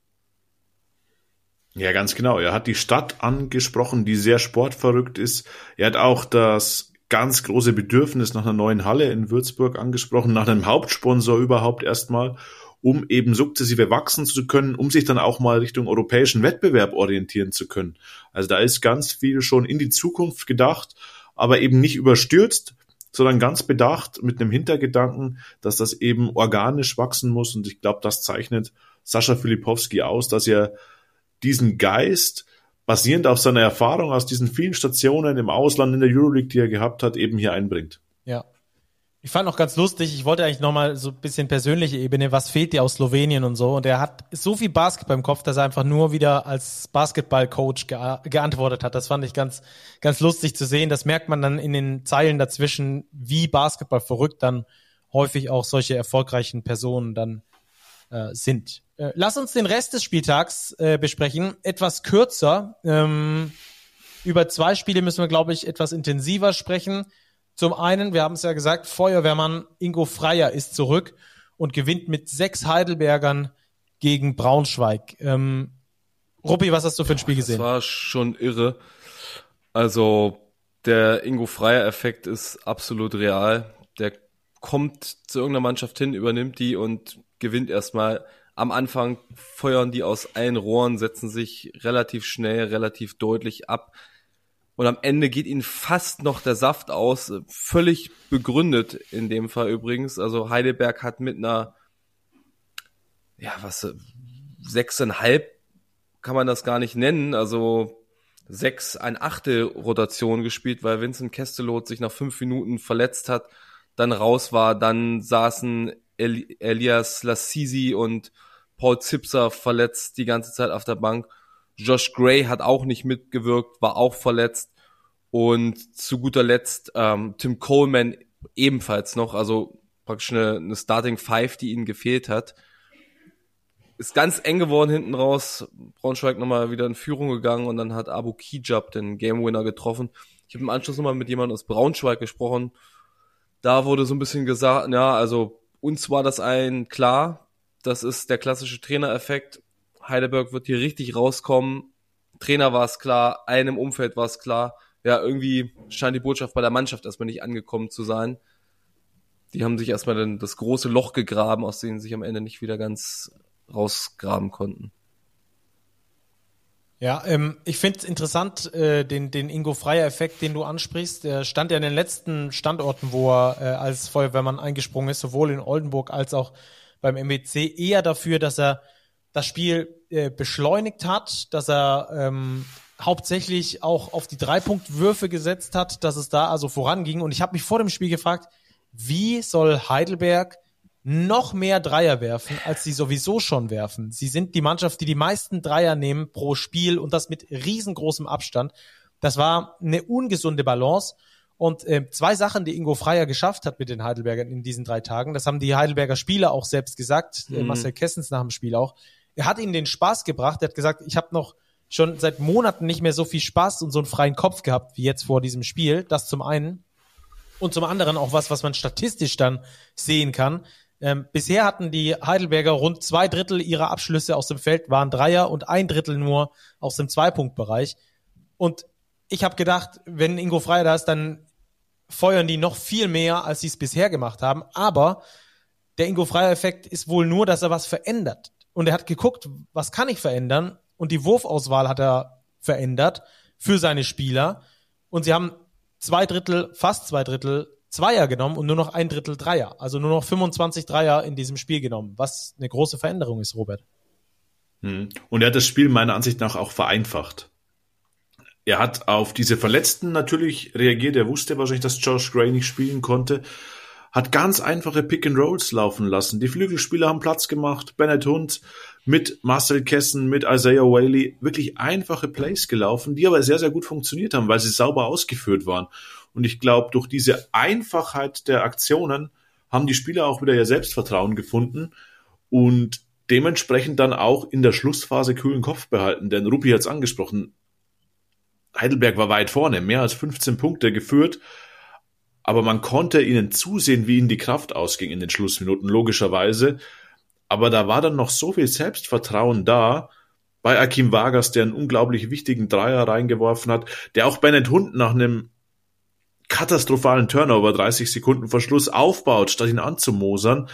Ja, ganz genau. Er hat die Stadt angesprochen, die sehr sportverrückt ist. Er hat auch das ganz große Bedürfnis nach einer neuen Halle in Würzburg angesprochen, nach einem Hauptsponsor überhaupt erstmal, um eben sukzessive wachsen zu können, um sich dann auch mal Richtung europäischen Wettbewerb orientieren zu können. Also da ist ganz viel schon in die Zukunft gedacht, aber eben nicht überstürzt, sondern ganz bedacht mit einem Hintergedanken, dass das eben organisch wachsen muss. Und ich glaube, das zeichnet Sascha Filipowski aus, dass er diesen Geist basierend auf seiner Erfahrung aus diesen vielen Stationen im Ausland in der Euroleague, die er gehabt hat, eben hier einbringt. Ja. Ich fand noch ganz lustig, ich wollte eigentlich nochmal so ein bisschen persönliche Ebene, was fehlt dir aus Slowenien und so. Und er hat so viel Basketball im Kopf, dass er einfach nur wieder als Basketballcoach ge geantwortet hat. Das fand ich ganz, ganz lustig zu sehen. Das merkt man dann in den Zeilen dazwischen, wie Basketball verrückt dann häufig auch solche erfolgreichen Personen dann äh, sind. Äh, lass uns den Rest des Spieltags äh, besprechen. Etwas kürzer. Ähm, über zwei Spiele müssen wir, glaube ich, etwas intensiver sprechen. Zum einen, wir haben es ja gesagt, Feuerwehrmann Ingo Freier ist zurück und gewinnt mit sechs Heidelbergern gegen Braunschweig. Ähm, Ruppi, was hast du für ein Spiel gesehen? Das war schon irre. Also der Ingo Freier-Effekt ist absolut real. Der kommt zu irgendeiner Mannschaft hin, übernimmt die und gewinnt erstmal am Anfang feuern die aus allen Rohren, setzen sich relativ schnell, relativ deutlich ab. Und am Ende geht ihnen fast noch der Saft aus, völlig begründet in dem Fall übrigens. Also Heidelberg hat mit einer, ja, was, sechseinhalb kann man das gar nicht nennen, also sechs, ein Achtel Rotation gespielt, weil Vincent Kestelot sich nach fünf Minuten verletzt hat, dann raus war, dann saßen Elias Lassisi und Paul Zipser verletzt die ganze Zeit auf der Bank. Josh Gray hat auch nicht mitgewirkt, war auch verletzt. Und zu guter Letzt ähm, Tim Coleman ebenfalls noch, also praktisch eine, eine Starting Five, die ihnen gefehlt hat. ist ganz eng geworden hinten raus. Braunschweig nochmal wieder in Führung gegangen und dann hat Abu Kijab den Game Winner getroffen. Ich habe im Anschluss nochmal mit jemandem aus Braunschweig gesprochen. Da wurde so ein bisschen gesagt, ja, also uns war das ein klar, das ist der klassische Trainereffekt. Heidelberg wird hier richtig rauskommen. Trainer war es klar, einem Umfeld war es klar. Ja, irgendwie scheint die Botschaft bei der Mannschaft erstmal nicht angekommen zu sein. Die haben sich erstmal dann das große Loch gegraben, aus dem sie sich am Ende nicht wieder ganz rausgraben konnten. Ja, ähm, ich finde es interessant, äh, den, den Ingo Freier-Effekt, den du ansprichst. Der stand ja in den letzten Standorten, wo er äh, als Feuerwehrmann eingesprungen ist, sowohl in Oldenburg als auch beim MBC, eher dafür, dass er das Spiel äh, beschleunigt hat, dass er ähm, hauptsächlich auch auf die Dreipunktwürfe gesetzt hat, dass es da also voranging. Und ich habe mich vor dem Spiel gefragt, wie soll Heidelberg noch mehr Dreier werfen, als sie sowieso schon werfen. Sie sind die Mannschaft, die die meisten Dreier nehmen pro Spiel und das mit riesengroßem Abstand. Das war eine ungesunde Balance. Und äh, zwei Sachen, die Ingo Freier geschafft hat mit den Heidelbergern in diesen drei Tagen, das haben die Heidelberger Spieler auch selbst gesagt, äh, mhm. äh, Marcel Kessens nach dem Spiel auch. Er hat ihnen den Spaß gebracht, er hat gesagt, ich habe noch schon seit Monaten nicht mehr so viel Spaß und so einen freien Kopf gehabt wie jetzt vor diesem Spiel. Das zum einen. Und zum anderen auch was, was man statistisch dann sehen kann. Ähm, bisher hatten die Heidelberger rund zwei Drittel ihrer Abschlüsse aus dem Feld waren Dreier und ein Drittel nur aus dem Zweipunktbereich. Und ich habe gedacht, wenn Ingo Freier da ist, dann feuern die noch viel mehr, als sie es bisher gemacht haben. Aber der Ingo Freier-Effekt ist wohl nur, dass er was verändert. Und er hat geguckt, was kann ich verändern? Und die Wurfauswahl hat er verändert für seine Spieler. Und sie haben zwei Drittel, fast zwei Drittel Zweier genommen und nur noch ein Drittel Dreier. Also nur noch 25 Dreier in diesem Spiel genommen, was eine große Veränderung ist, Robert. Hm. Und er hat das Spiel meiner Ansicht nach auch vereinfacht. Er hat auf diese Verletzten natürlich reagiert. Er wusste wahrscheinlich, dass Josh Gray nicht spielen konnte. Hat ganz einfache Pick and Rolls laufen lassen. Die Flügelspieler haben Platz gemacht. Bennett Hund mit Marcel Kessen, mit Isaiah Whaley. Wirklich einfache Plays gelaufen, die aber sehr, sehr gut funktioniert haben, weil sie sauber ausgeführt waren. Und ich glaube, durch diese Einfachheit der Aktionen haben die Spieler auch wieder ihr Selbstvertrauen gefunden und dementsprechend dann auch in der Schlussphase kühlen Kopf behalten. Denn Rupi hat es angesprochen, Heidelberg war weit vorne, mehr als 15 Punkte geführt, aber man konnte ihnen zusehen, wie ihnen die Kraft ausging in den Schlussminuten, logischerweise. Aber da war dann noch so viel Selbstvertrauen da, bei Akim Vargas, der einen unglaublich wichtigen Dreier reingeworfen hat, der auch Bennett Hund nach einem katastrophalen Turnover 30 Sekunden vor Schluss aufbaut, statt ihn anzumosern.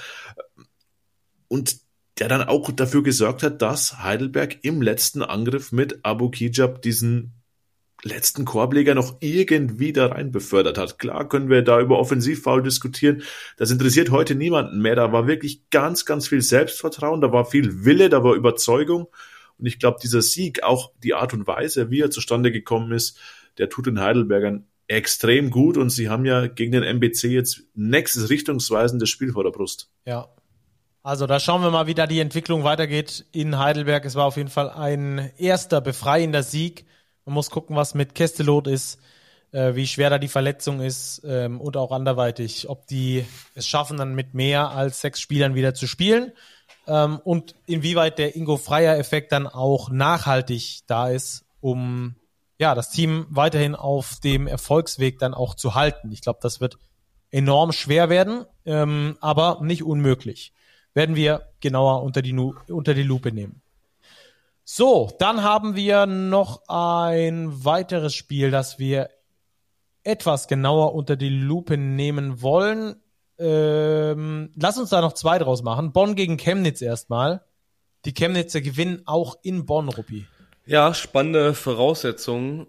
Und der dann auch dafür gesorgt hat, dass Heidelberg im letzten Angriff mit Abu Kijab diesen letzten Korbleger noch irgendwie da rein befördert hat. Klar können wir da über Offensivfoul diskutieren. Das interessiert heute niemanden mehr. Da war wirklich ganz, ganz viel Selbstvertrauen, da war viel Wille, da war Überzeugung. Und ich glaube, dieser Sieg, auch die Art und Weise, wie er zustande gekommen ist, der tut den Heidelbergern extrem gut und sie haben ja gegen den MBC jetzt nächstes richtungsweisendes Spiel vor der Brust. Ja. Also da schauen wir mal, wie da die Entwicklung weitergeht in Heidelberg. Es war auf jeden Fall ein erster befreiender Sieg. Man muss gucken, was mit Kestelot ist, äh, wie schwer da die Verletzung ist ähm, und auch anderweitig, ob die es schaffen, dann mit mehr als sechs Spielern wieder zu spielen ähm, und inwieweit der Ingo Freier Effekt dann auch nachhaltig da ist, um ja, das Team weiterhin auf dem Erfolgsweg dann auch zu halten. Ich glaube, das wird enorm schwer werden, ähm, aber nicht unmöglich. Werden wir genauer unter die, unter die Lupe nehmen. So, dann haben wir noch ein weiteres Spiel, das wir etwas genauer unter die Lupe nehmen wollen. Ähm, lass uns da noch zwei draus machen. Bonn gegen Chemnitz erstmal. Die Chemnitzer gewinnen auch in Bonn, Ruppi. Ja, spannende Voraussetzungen.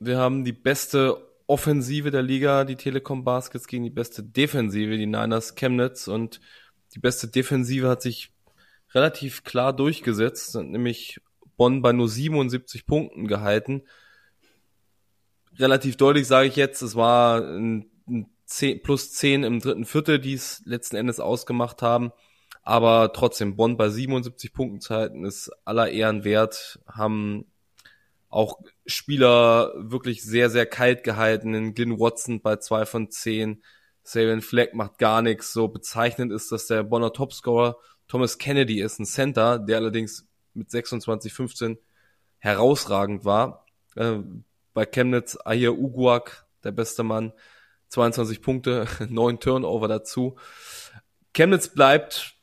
Wir haben die beste Offensive der Liga, die Telekom Baskets gegen die beste Defensive, die Niners Chemnitz und die beste Defensive hat sich relativ klar durchgesetzt, nämlich Bonn bei nur 77 Punkten gehalten. Relativ deutlich sage ich jetzt, es war ein 10, plus 10 im dritten Viertel, die es letzten Endes ausgemacht haben. Aber trotzdem, Bonn bei 77 Punkten zu halten, ist aller Ehren wert. Haben auch Spieler wirklich sehr, sehr kalt gehalten. Glyn Watson bei zwei von zehn, Sabian Fleck macht gar nichts. So bezeichnend ist, dass der Bonner Topscorer Thomas Kennedy ist, ein Center, der allerdings mit 26, 15 herausragend war. Äh, bei Chemnitz Ayer Uguak, der beste Mann, 22 Punkte, (laughs) 9 Turnover dazu. Chemnitz bleibt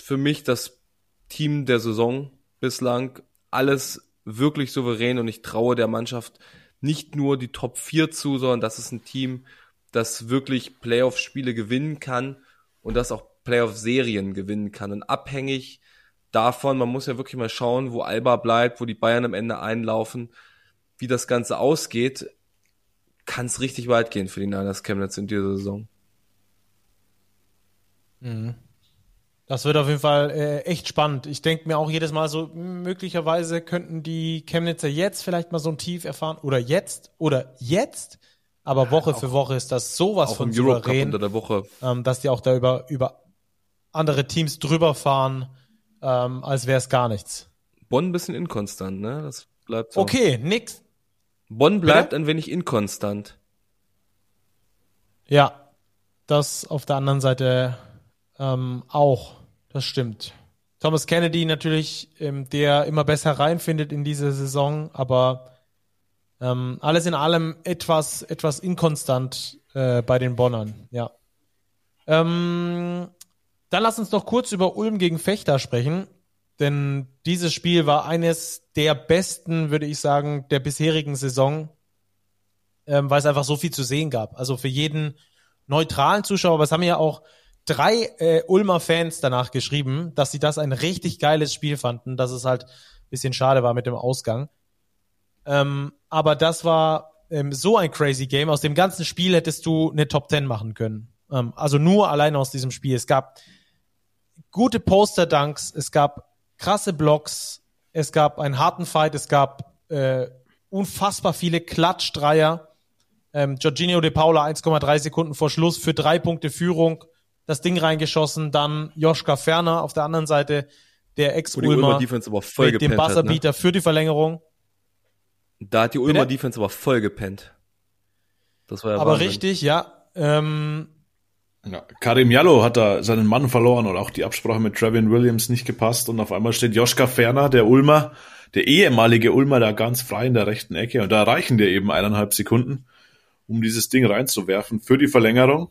für mich das Team der Saison bislang. Alles wirklich souverän und ich traue der Mannschaft nicht nur die Top 4 zu, sondern das ist ein Team, das wirklich Playoff-Spiele gewinnen kann und das auch Playoff-Serien gewinnen kann. Und abhängig davon, man muss ja wirklich mal schauen, wo Alba bleibt, wo die Bayern am Ende einlaufen, wie das Ganze ausgeht, kann es richtig weit gehen für die Niners Chemnitz in dieser Saison. Mhm. Das wird auf jeden Fall äh, echt spannend. Ich denke mir auch jedes Mal so, möglicherweise könnten die Chemnitzer jetzt vielleicht mal so ein Tief erfahren oder jetzt oder jetzt. Aber Woche für Woche ist das sowas von souverän, unter der Woche. Ähm, dass die auch da über, über andere Teams drüber fahren, ähm, als wäre es gar nichts. Bonn ein bisschen inkonstant, ne? Das bleibt so. Okay, nix. Bonn bleibt Bitte? ein wenig inkonstant. Ja, das auf der anderen Seite ähm, auch. Das stimmt. Thomas Kennedy natürlich, ähm, der immer besser reinfindet in diese Saison, aber ähm, alles in allem etwas, etwas inkonstant äh, bei den Bonnern, ja. Ähm, dann lass uns noch kurz über Ulm gegen Fechter sprechen, denn dieses Spiel war eines der besten, würde ich sagen, der bisherigen Saison, ähm, weil es einfach so viel zu sehen gab. Also für jeden neutralen Zuschauer, aber es haben ja auch drei äh, Ulmer Fans danach geschrieben, dass sie das ein richtig geiles Spiel fanden, dass es halt bisschen schade war mit dem Ausgang. Ähm, aber das war ähm, so ein crazy Game. Aus dem ganzen Spiel hättest du eine Top 10 machen können. Ähm, also nur allein aus diesem Spiel. Es gab gute Poster-Dunks, es gab krasse Blocks, es gab einen harten Fight, es gab äh, unfassbar viele Klatschdreier. Ähm, Jorginho de Paula 1,3 Sekunden vor Schluss für drei Punkte Führung das Ding reingeschossen, dann Joschka Ferner auf der anderen Seite, der Ex-Ulmer mit dem Buzzerbeater ne? für die Verlängerung. Da hat die Ulmer? Defense aber voll gepennt. Das war ja Aber Wahnsinn. richtig, ja. Ähm, ja, Karim Jallo hat da seinen Mann verloren und auch die Absprache mit Trevin Williams nicht gepasst und auf einmal steht Joschka Ferner, der Ulmer, der ehemalige Ulmer da ganz frei in der rechten Ecke und da reichen dir eben eineinhalb Sekunden, um dieses Ding reinzuwerfen für die Verlängerung.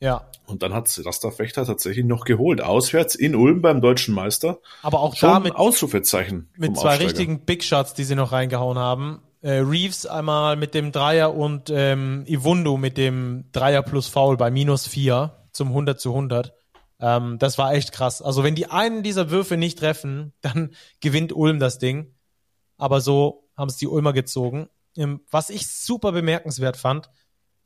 Ja. Und dann hat Rasta Fechter tatsächlich noch geholt. Auswärts in Ulm beim deutschen Meister. Aber auch Schon da mit Ausrufezeichen. Mit zwei Aufsteiger. richtigen Big Shots, die sie noch reingehauen haben. Äh, Reeves einmal mit dem Dreier und ähm, Iwundu mit dem Dreier plus Foul bei minus vier zum 100 zu 100. Ähm, das war echt krass. Also wenn die einen dieser Würfe nicht treffen, (laughs) dann gewinnt Ulm das Ding. Aber so haben es die Ulmer gezogen. Ähm, was ich super bemerkenswert fand,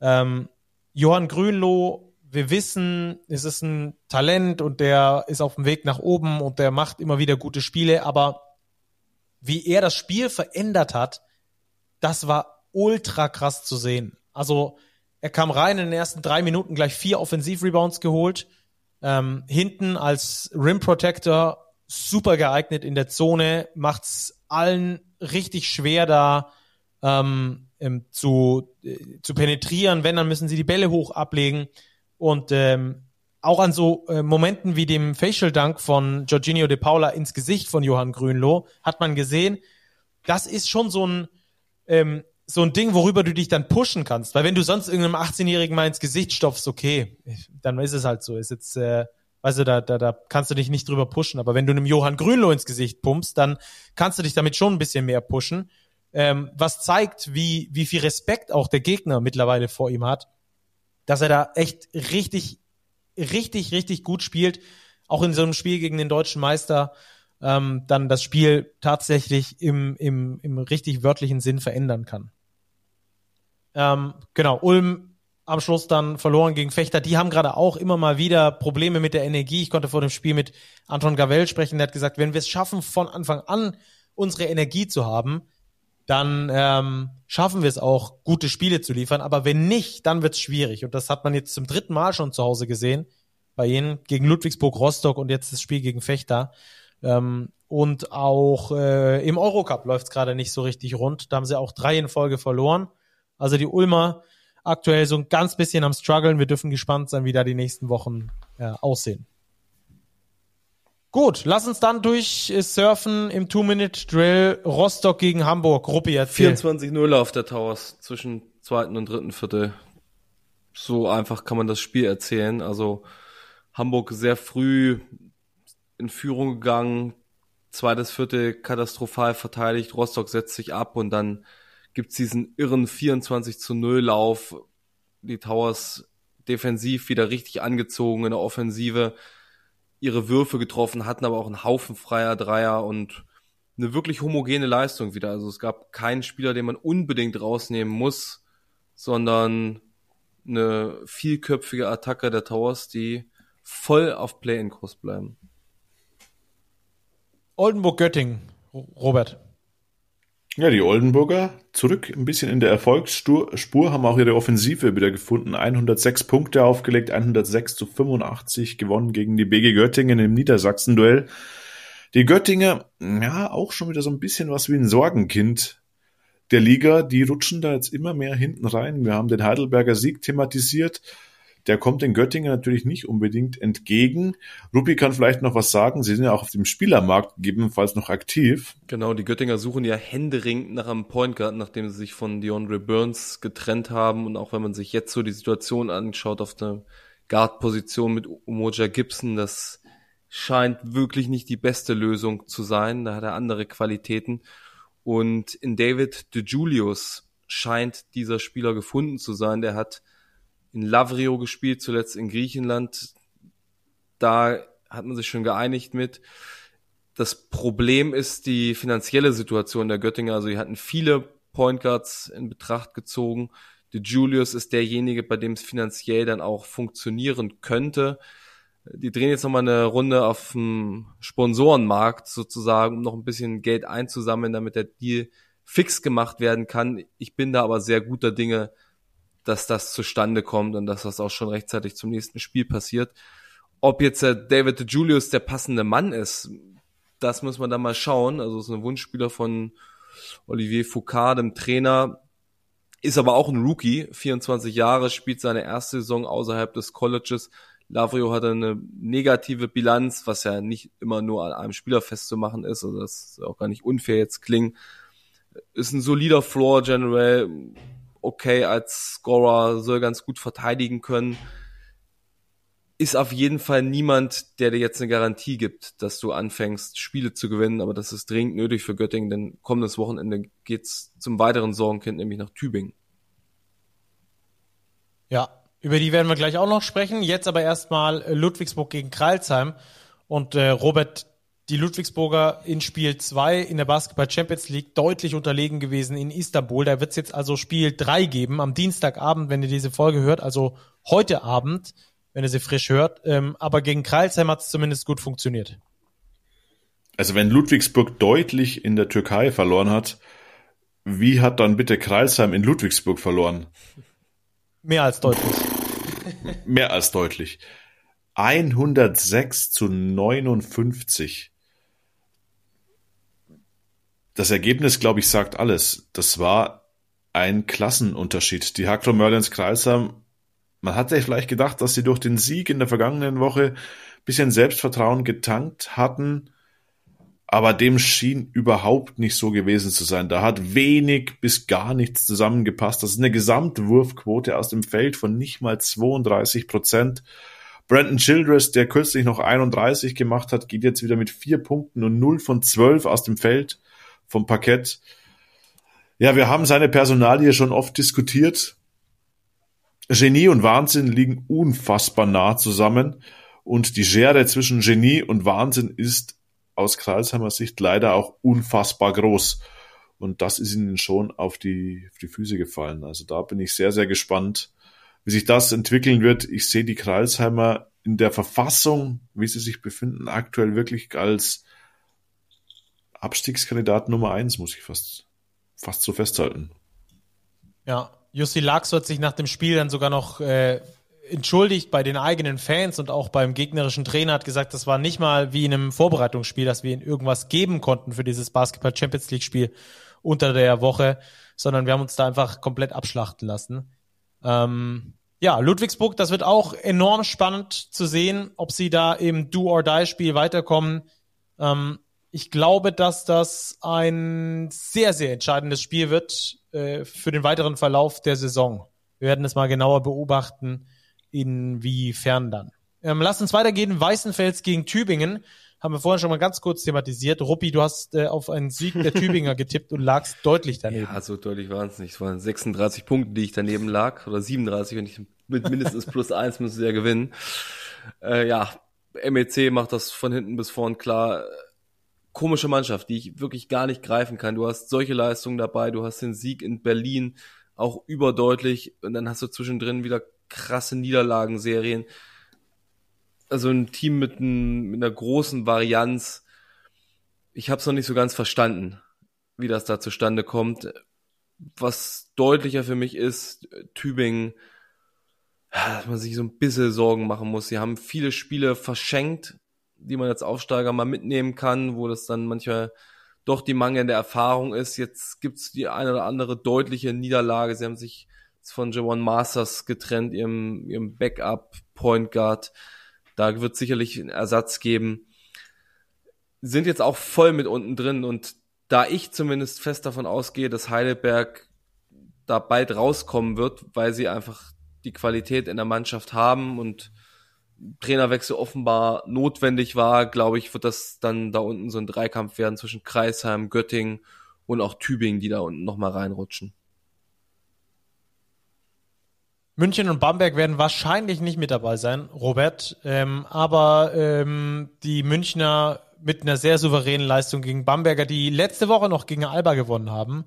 ähm, Johann Grünloh wir wissen, es ist ein Talent und der ist auf dem Weg nach oben und der macht immer wieder gute Spiele, aber wie er das Spiel verändert hat, das war ultra krass zu sehen. Also er kam rein in den ersten drei Minuten gleich vier Offensivrebounds geholt, ähm, hinten als Rim Protector super geeignet in der Zone, macht's allen richtig schwer da ähm, zu, äh, zu penetrieren. Wenn, dann müssen sie die Bälle hoch ablegen. Und ähm, auch an so äh, Momenten wie dem Facial Dunk von Jorginho de Paula ins Gesicht von Johann Grünloh hat man gesehen, das ist schon so ein ähm, so ein Ding, worüber du dich dann pushen kannst. Weil wenn du sonst irgendeinem 18-Jährigen mal ins Gesicht stopfst, okay, dann ist es halt so. Ist jetzt, äh, weißt du, da, da, da kannst du dich nicht drüber pushen. Aber wenn du einem Johann Grünloh ins Gesicht pumpst, dann kannst du dich damit schon ein bisschen mehr pushen. Ähm, was zeigt, wie, wie viel Respekt auch der Gegner mittlerweile vor ihm hat dass er da echt richtig, richtig, richtig gut spielt. Auch in so einem Spiel gegen den deutschen Meister ähm, dann das Spiel tatsächlich im, im, im richtig wörtlichen Sinn verändern kann. Ähm, genau, Ulm am Schluss dann verloren gegen Fechter. Die haben gerade auch immer mal wieder Probleme mit der Energie. Ich konnte vor dem Spiel mit Anton Gavel sprechen, der hat gesagt, wenn wir es schaffen, von Anfang an unsere Energie zu haben, dann ähm, schaffen wir es auch, gute Spiele zu liefern. Aber wenn nicht, dann wird es schwierig. Und das hat man jetzt zum dritten Mal schon zu Hause gesehen. Bei ihnen gegen Ludwigsburg, Rostock und jetzt das Spiel gegen Fechter. Ähm, und auch äh, im Eurocup läuft es gerade nicht so richtig rund. Da haben sie auch drei in Folge verloren. Also die Ulmer aktuell so ein ganz bisschen am struggeln. Wir dürfen gespannt sein, wie da die nächsten Wochen äh, aussehen. Gut, lass uns dann durch äh, surfen im Two-Minute-Drill Rostock gegen Hamburg. Ruppi, erzähl. 24-0 auf der Towers zwischen zweiten und dritten Viertel. So einfach kann man das Spiel erzählen. Also Hamburg sehr früh in Führung gegangen, zweites Viertel katastrophal verteidigt, Rostock setzt sich ab und dann gibt's diesen irren 24 zu 0 Lauf. Die Towers defensiv wieder richtig angezogen in der Offensive ihre Würfe getroffen, hatten aber auch einen Haufen freier Dreier und eine wirklich homogene Leistung wieder. Also es gab keinen Spieler, den man unbedingt rausnehmen muss, sondern eine vielköpfige Attacke der Towers, die voll auf Play-in-Kurs bleiben. Oldenburg-Göttingen, Robert. Ja, die Oldenburger zurück ein bisschen in der Erfolgsspur, haben auch ihre Offensive wieder gefunden. 106 Punkte aufgelegt, 106 zu 85 gewonnen gegen die BG Göttingen im Niedersachsen-Duell. Die Göttinger, ja, auch schon wieder so ein bisschen was wie ein Sorgenkind der Liga. Die rutschen da jetzt immer mehr hinten rein. Wir haben den Heidelberger Sieg thematisiert der kommt den Göttingen natürlich nicht unbedingt entgegen. Rupi kann vielleicht noch was sagen. Sie sind ja auch auf dem Spielermarkt gegebenenfalls noch aktiv. Genau, die Göttinger suchen ja händeringend nach einem Point Guard, nachdem sie sich von DeAndre Burns getrennt haben. Und auch wenn man sich jetzt so die Situation anschaut auf der Guard-Position mit Umoja Gibson, das scheint wirklich nicht die beste Lösung zu sein. Da hat er andere Qualitäten. Und in David DeJulius scheint dieser Spieler gefunden zu sein. Der hat in Lavrio gespielt, zuletzt in Griechenland. Da hat man sich schon geeinigt mit. Das Problem ist die finanzielle Situation der Göttinger. Also, die hatten viele Point Guards in Betracht gezogen. De Julius ist derjenige, bei dem es finanziell dann auch funktionieren könnte. Die drehen jetzt nochmal eine Runde auf dem Sponsorenmarkt sozusagen, um noch ein bisschen Geld einzusammeln, damit der Deal fix gemacht werden kann. Ich bin da aber sehr guter Dinge, dass das zustande kommt und dass das auch schon rechtzeitig zum nächsten Spiel passiert. Ob jetzt der David Julius der passende Mann ist, das muss man dann mal schauen. Also ist ein Wunschspieler von Olivier Foucault, dem Trainer, ist aber auch ein Rookie, 24 Jahre, spielt seine erste Saison außerhalb des Colleges. Lavrio hat eine negative Bilanz, was ja nicht immer nur an einem Spieler festzumachen ist, also das ist auch gar nicht unfair jetzt klingen. Ist ein solider Floor General, okay als Scorer, soll ganz gut verteidigen können. Ist auf jeden Fall niemand, der dir jetzt eine Garantie gibt, dass du anfängst, Spiele zu gewinnen, aber das ist dringend nötig für Göttingen, denn kommendes Wochenende geht's zum weiteren Sorgenkind, nämlich nach Tübingen. Ja, über die werden wir gleich auch noch sprechen. Jetzt aber erstmal Ludwigsburg gegen Kreilsheim. Und äh, Robert, die Ludwigsburger in Spiel 2 in der Basketball Champions League deutlich unterlegen gewesen in Istanbul. Da wird es jetzt also Spiel 3 geben am Dienstagabend, wenn ihr diese Folge hört, also heute Abend, wenn ihr sie frisch hört. Ähm, aber gegen Kreilsheim hat es zumindest gut funktioniert. Also wenn Ludwigsburg deutlich in der Türkei verloren hat, wie hat dann bitte Kreilsheim in Ludwigsburg verloren? Mehr als deutlich. Mehr als deutlich. 106 zu 59 das Ergebnis, glaube ich, sagt alles. Das war ein Klassenunterschied. Die Hakro Merlins Kreisheim, man hat sich vielleicht gedacht, dass sie durch den Sieg in der vergangenen Woche bisschen Selbstvertrauen getankt hatten, aber dem schien überhaupt nicht so gewesen zu sein. Da hat wenig bis gar nichts zusammengepasst. Das ist eine Gesamtwurfquote aus dem Feld von nicht mal 32 Prozent. Brandon Childress, der kürzlich noch 31 gemacht hat, geht jetzt wieder mit vier Punkten und 0 von 12 aus dem Feld vom Parkett. Ja, wir haben seine Personalie schon oft diskutiert. Genie und Wahnsinn liegen unfassbar nah zusammen und die Schere zwischen Genie und Wahnsinn ist aus Kreisheimer Sicht leider auch unfassbar groß. Und das ist ihnen schon auf die, auf die Füße gefallen. Also da bin ich sehr, sehr gespannt, wie sich das entwickeln wird. Ich sehe die Kreisheimer in der Verfassung, wie sie sich befinden, aktuell wirklich als Abstiegskandidat Nummer eins, muss ich fast, fast so festhalten. Ja, Jussi Lax hat sich nach dem Spiel dann sogar noch äh, entschuldigt bei den eigenen Fans und auch beim gegnerischen Trainer, hat gesagt, das war nicht mal wie in einem Vorbereitungsspiel, dass wir ihnen irgendwas geben konnten für dieses Basketball Champions League Spiel unter der Woche, sondern wir haben uns da einfach komplett abschlachten lassen. Ähm, ja, Ludwigsburg, das wird auch enorm spannend zu sehen, ob sie da im Do-or-Die-Spiel weiterkommen. Ähm, ich glaube, dass das ein sehr, sehr entscheidendes Spiel wird äh, für den weiteren Verlauf der Saison. Wir werden es mal genauer beobachten, inwiefern dann. Ähm, lass uns weitergehen. Weißenfels gegen Tübingen haben wir vorhin schon mal ganz kurz thematisiert. Ruppi, du hast äh, auf einen Sieg der Tübinger (laughs) getippt und lagst deutlich daneben. Ja, so deutlich waren es nicht. Es waren 36 Punkte, die ich daneben lag. Oder 37, wenn ich mit mindestens plus eins müssen sie ja gewinnen. Äh, ja, MEC macht das von hinten bis vorn klar. Komische Mannschaft, die ich wirklich gar nicht greifen kann. Du hast solche Leistungen dabei, du hast den Sieg in Berlin auch überdeutlich und dann hast du zwischendrin wieder krasse Niederlagenserien also ein Team mit, ein, mit einer großen Varianz. Ich habe es noch nicht so ganz verstanden, wie das da zustande kommt. Was deutlicher für mich ist, Tübingen, dass man sich so ein bisschen Sorgen machen muss. Sie haben viele Spiele verschenkt, die man als Aufsteiger mal mitnehmen kann, wo das dann manchmal doch die mangelnde Erfahrung ist. Jetzt gibt's die eine oder andere deutliche Niederlage. Sie haben sich von Javon Masters getrennt, ihrem, ihrem Backup Point Guard. Da wird sicherlich einen Ersatz geben. Sind jetzt auch voll mit unten drin und da ich zumindest fest davon ausgehe, dass Heidelberg da bald rauskommen wird, weil sie einfach die Qualität in der Mannschaft haben und Trainerwechsel offenbar notwendig war, glaube ich, wird das dann da unten so ein Dreikampf werden zwischen Kreisheim, Göttingen und auch Tübingen, die da unten nochmal reinrutschen. München und Bamberg werden wahrscheinlich nicht mit dabei sein, Robert. Ähm, aber ähm, die Münchner mit einer sehr souveränen Leistung gegen Bamberger, die letzte Woche noch gegen Alba gewonnen haben,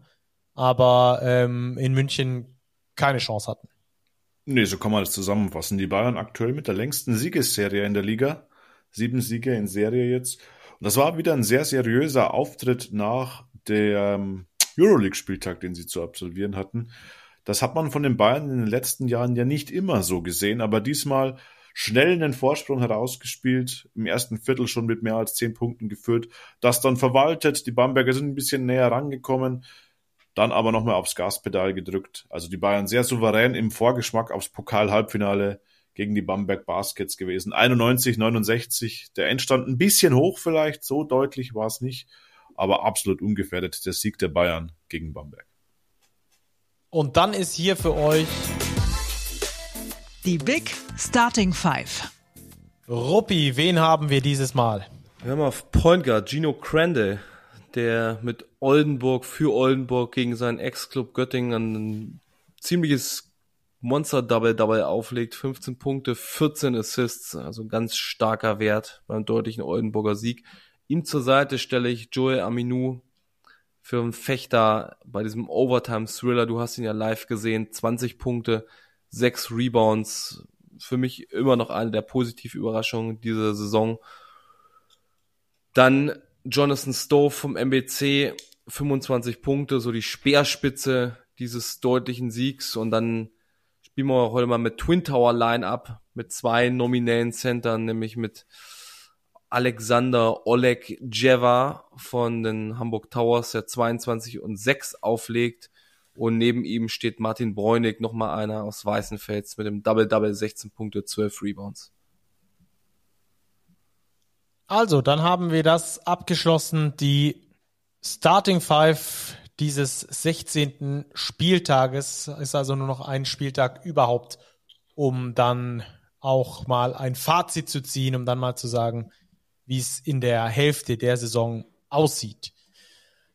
aber ähm, in München keine Chance hatten. Nee, so kann man das zusammenfassen. Die Bayern aktuell mit der längsten Siegesserie in der Liga. Sieben Siege in Serie jetzt. Und das war wieder ein sehr seriöser Auftritt nach dem Euroleague-Spieltag, den sie zu absolvieren hatten. Das hat man von den Bayern in den letzten Jahren ja nicht immer so gesehen, aber diesmal schnell einen Vorsprung herausgespielt, im ersten Viertel schon mit mehr als zehn Punkten geführt, das dann verwaltet, die Bamberger sind ein bisschen näher rangekommen, dann aber nochmal aufs Gaspedal gedrückt. Also die Bayern sehr souverän im Vorgeschmack aufs Pokal-Halbfinale gegen die Bamberg Baskets gewesen. 91, 69, der Endstand ein bisschen hoch vielleicht, so deutlich war es nicht, aber absolut ungefährdet der Sieg der Bayern gegen Bamberg. Und dann ist hier für euch die Big Starting Five. Ruppi, wen haben wir dieses Mal? Wir haben auf Point Guard Gino Crande, der mit Oldenburg für Oldenburg gegen seinen Ex-Club Göttingen ein ziemliches Monster-Double-Double auflegt. 15 Punkte, 14 Assists, also ganz starker Wert beim deutlichen Oldenburger Sieg. Ihm zur Seite stelle ich Joel Aminou, für einen Fechter bei diesem Overtime-Thriller. Du hast ihn ja live gesehen. 20 Punkte, 6 Rebounds. Für mich immer noch eine der positiven Überraschungen dieser Saison. Dann Jonathan Stove vom MBC, 25 Punkte, so die Speerspitze dieses deutlichen Siegs. Und dann spielen wir heute mal mit Twin Tower Line-Up mit zwei nominellen Centern, nämlich mit Alexander Oleg Jeva von den Hamburg Towers, der 22 und 6 auflegt. Und neben ihm steht Martin Bräunig, nochmal einer aus Weißenfels mit dem Double-Double, 16 Punkte, 12 Rebounds. Also, dann haben wir das abgeschlossen. Die Starting Five dieses 16. Spieltages ist also nur noch ein Spieltag überhaupt, um dann auch mal ein Fazit zu ziehen, um dann mal zu sagen, wie es in der Hälfte der Saison aussieht.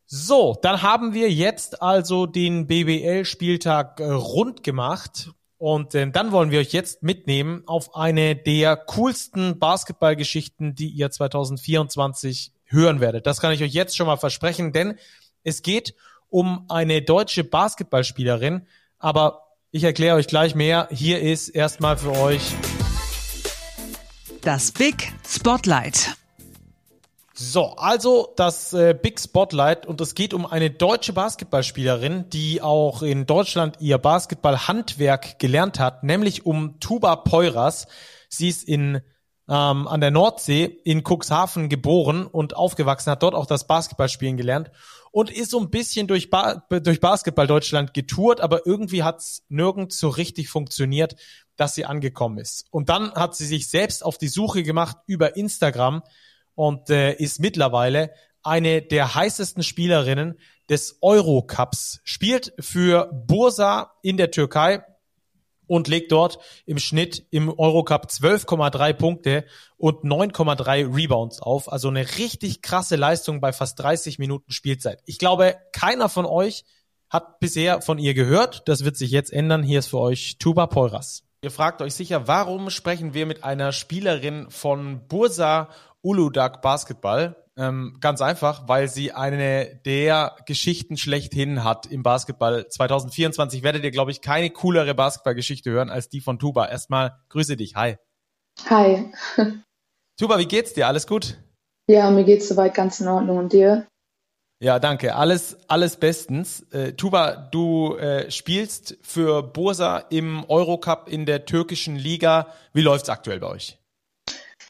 So, dann haben wir jetzt also den BBL-Spieltag äh, rund gemacht. Und äh, dann wollen wir euch jetzt mitnehmen auf eine der coolsten Basketballgeschichten, die ihr 2024 hören werdet. Das kann ich euch jetzt schon mal versprechen, denn es geht um eine deutsche Basketballspielerin. Aber ich erkläre euch gleich mehr. Hier ist erstmal für euch das Big Spotlight. So, also das äh, Big Spotlight und es geht um eine deutsche Basketballspielerin, die auch in Deutschland ihr Basketballhandwerk gelernt hat, nämlich um Tuba Peuras. Sie ist in ähm, an der Nordsee in Cuxhaven geboren und aufgewachsen, hat dort auch das Basketballspielen gelernt und ist so ein bisschen durch, ba durch Basketball Deutschland getourt, aber irgendwie hat's nirgends so richtig funktioniert, dass sie angekommen ist. Und dann hat sie sich selbst auf die Suche gemacht über Instagram und äh, ist mittlerweile eine der heißesten Spielerinnen des Eurocups, spielt für Bursa in der Türkei und legt dort im Schnitt im Eurocup 12,3 Punkte und 9,3 Rebounds auf. Also eine richtig krasse Leistung bei fast 30 Minuten Spielzeit. Ich glaube, keiner von euch hat bisher von ihr gehört. Das wird sich jetzt ändern. Hier ist für euch Tuba Poiras. Ihr fragt euch sicher, warum sprechen wir mit einer Spielerin von Bursa Uludag Basketball? Ähm, ganz einfach, weil sie eine der Geschichten schlechthin hat im Basketball. 2024 werdet ihr, glaube ich, keine coolere Basketballgeschichte hören als die von Tuba. Erstmal grüße dich. Hi. Hi. (laughs) Tuba, wie geht's dir? Alles gut? Ja, mir geht's soweit ganz in Ordnung. Und dir? Ja, danke. Alles, alles bestens. Äh, Tuba, du äh, spielst für Bursa im Eurocup in der türkischen Liga. Wie läuft's aktuell bei euch?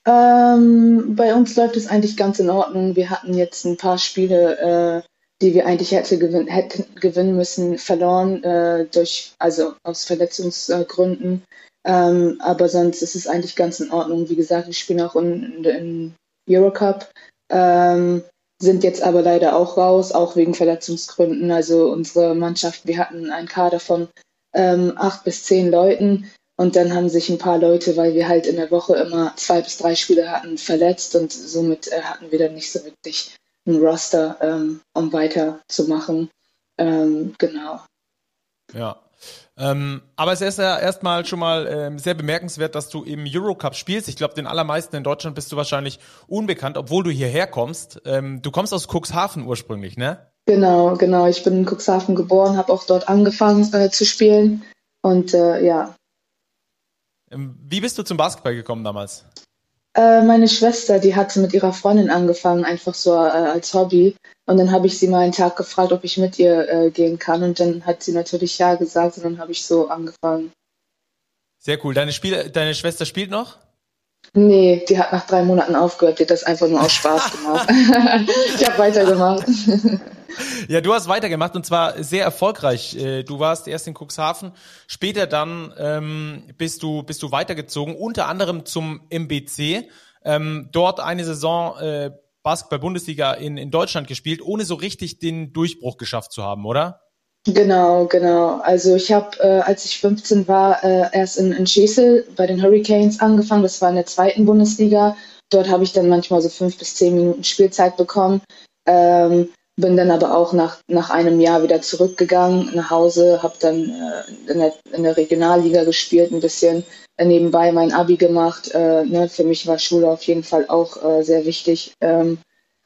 Ähm, bei uns läuft es eigentlich ganz in Ordnung. Wir hatten jetzt ein paar Spiele, äh, die wir eigentlich hätte gewin hätten gewinnen müssen, verloren, äh, durch, also aus Verletzungsgründen. Ähm, aber sonst ist es eigentlich ganz in Ordnung. Wie gesagt, wir spielen auch in, in Eurocup, ähm, sind jetzt aber leider auch raus, auch wegen Verletzungsgründen. Also unsere Mannschaft, wir hatten einen Kader von ähm, acht bis zehn Leuten und dann haben sich ein paar Leute, weil wir halt in der Woche immer zwei bis drei Spiele hatten, verletzt und somit äh, hatten wir dann nicht so wirklich ein Roster, ähm, um weiterzumachen. Ähm, genau. Ja. Ähm, aber es ist ja erstmal schon mal ähm, sehr bemerkenswert, dass du im Eurocup spielst. Ich glaube, den allermeisten in Deutschland bist du wahrscheinlich unbekannt, obwohl du hierher kommst. Ähm, du kommst aus Cuxhaven ursprünglich, ne? Genau, genau. Ich bin in Cuxhaven geboren, habe auch dort angefangen äh, zu spielen. Und äh, ja, wie bist du zum Basketball gekommen damals? Äh, meine Schwester, die hatte mit ihrer Freundin angefangen, einfach so äh, als Hobby. Und dann habe ich sie mal einen Tag gefragt, ob ich mit ihr äh, gehen kann. Und dann hat sie natürlich ja gesagt und dann habe ich so angefangen. Sehr cool. Deine, Spiel deine Schwester spielt noch? Nee, die hat nach drei Monaten aufgehört. Die hat das einfach nur aus Spaß (laughs) gemacht. (laughs) ich habe weitergemacht. (laughs) Ja, du hast weitergemacht und zwar sehr erfolgreich. Äh, du warst erst in Cuxhaven, später dann ähm, bist du bist du weitergezogen, unter anderem zum MBC. Ähm, dort eine Saison äh, Basketball-Bundesliga in, in Deutschland gespielt, ohne so richtig den Durchbruch geschafft zu haben, oder? Genau, genau. Also ich habe, äh, als ich 15 war, äh, erst in, in Schesel bei den Hurricanes angefangen. Das war in der zweiten Bundesliga. Dort habe ich dann manchmal so fünf bis zehn Minuten Spielzeit bekommen. Ähm, bin dann aber auch nach, nach einem Jahr wieder zurückgegangen nach Hause, habe dann äh, in, der, in der Regionalliga gespielt, ein bisschen äh, nebenbei mein Abi gemacht. Äh, ne, für mich war Schule auf jeden Fall auch äh, sehr wichtig, ähm,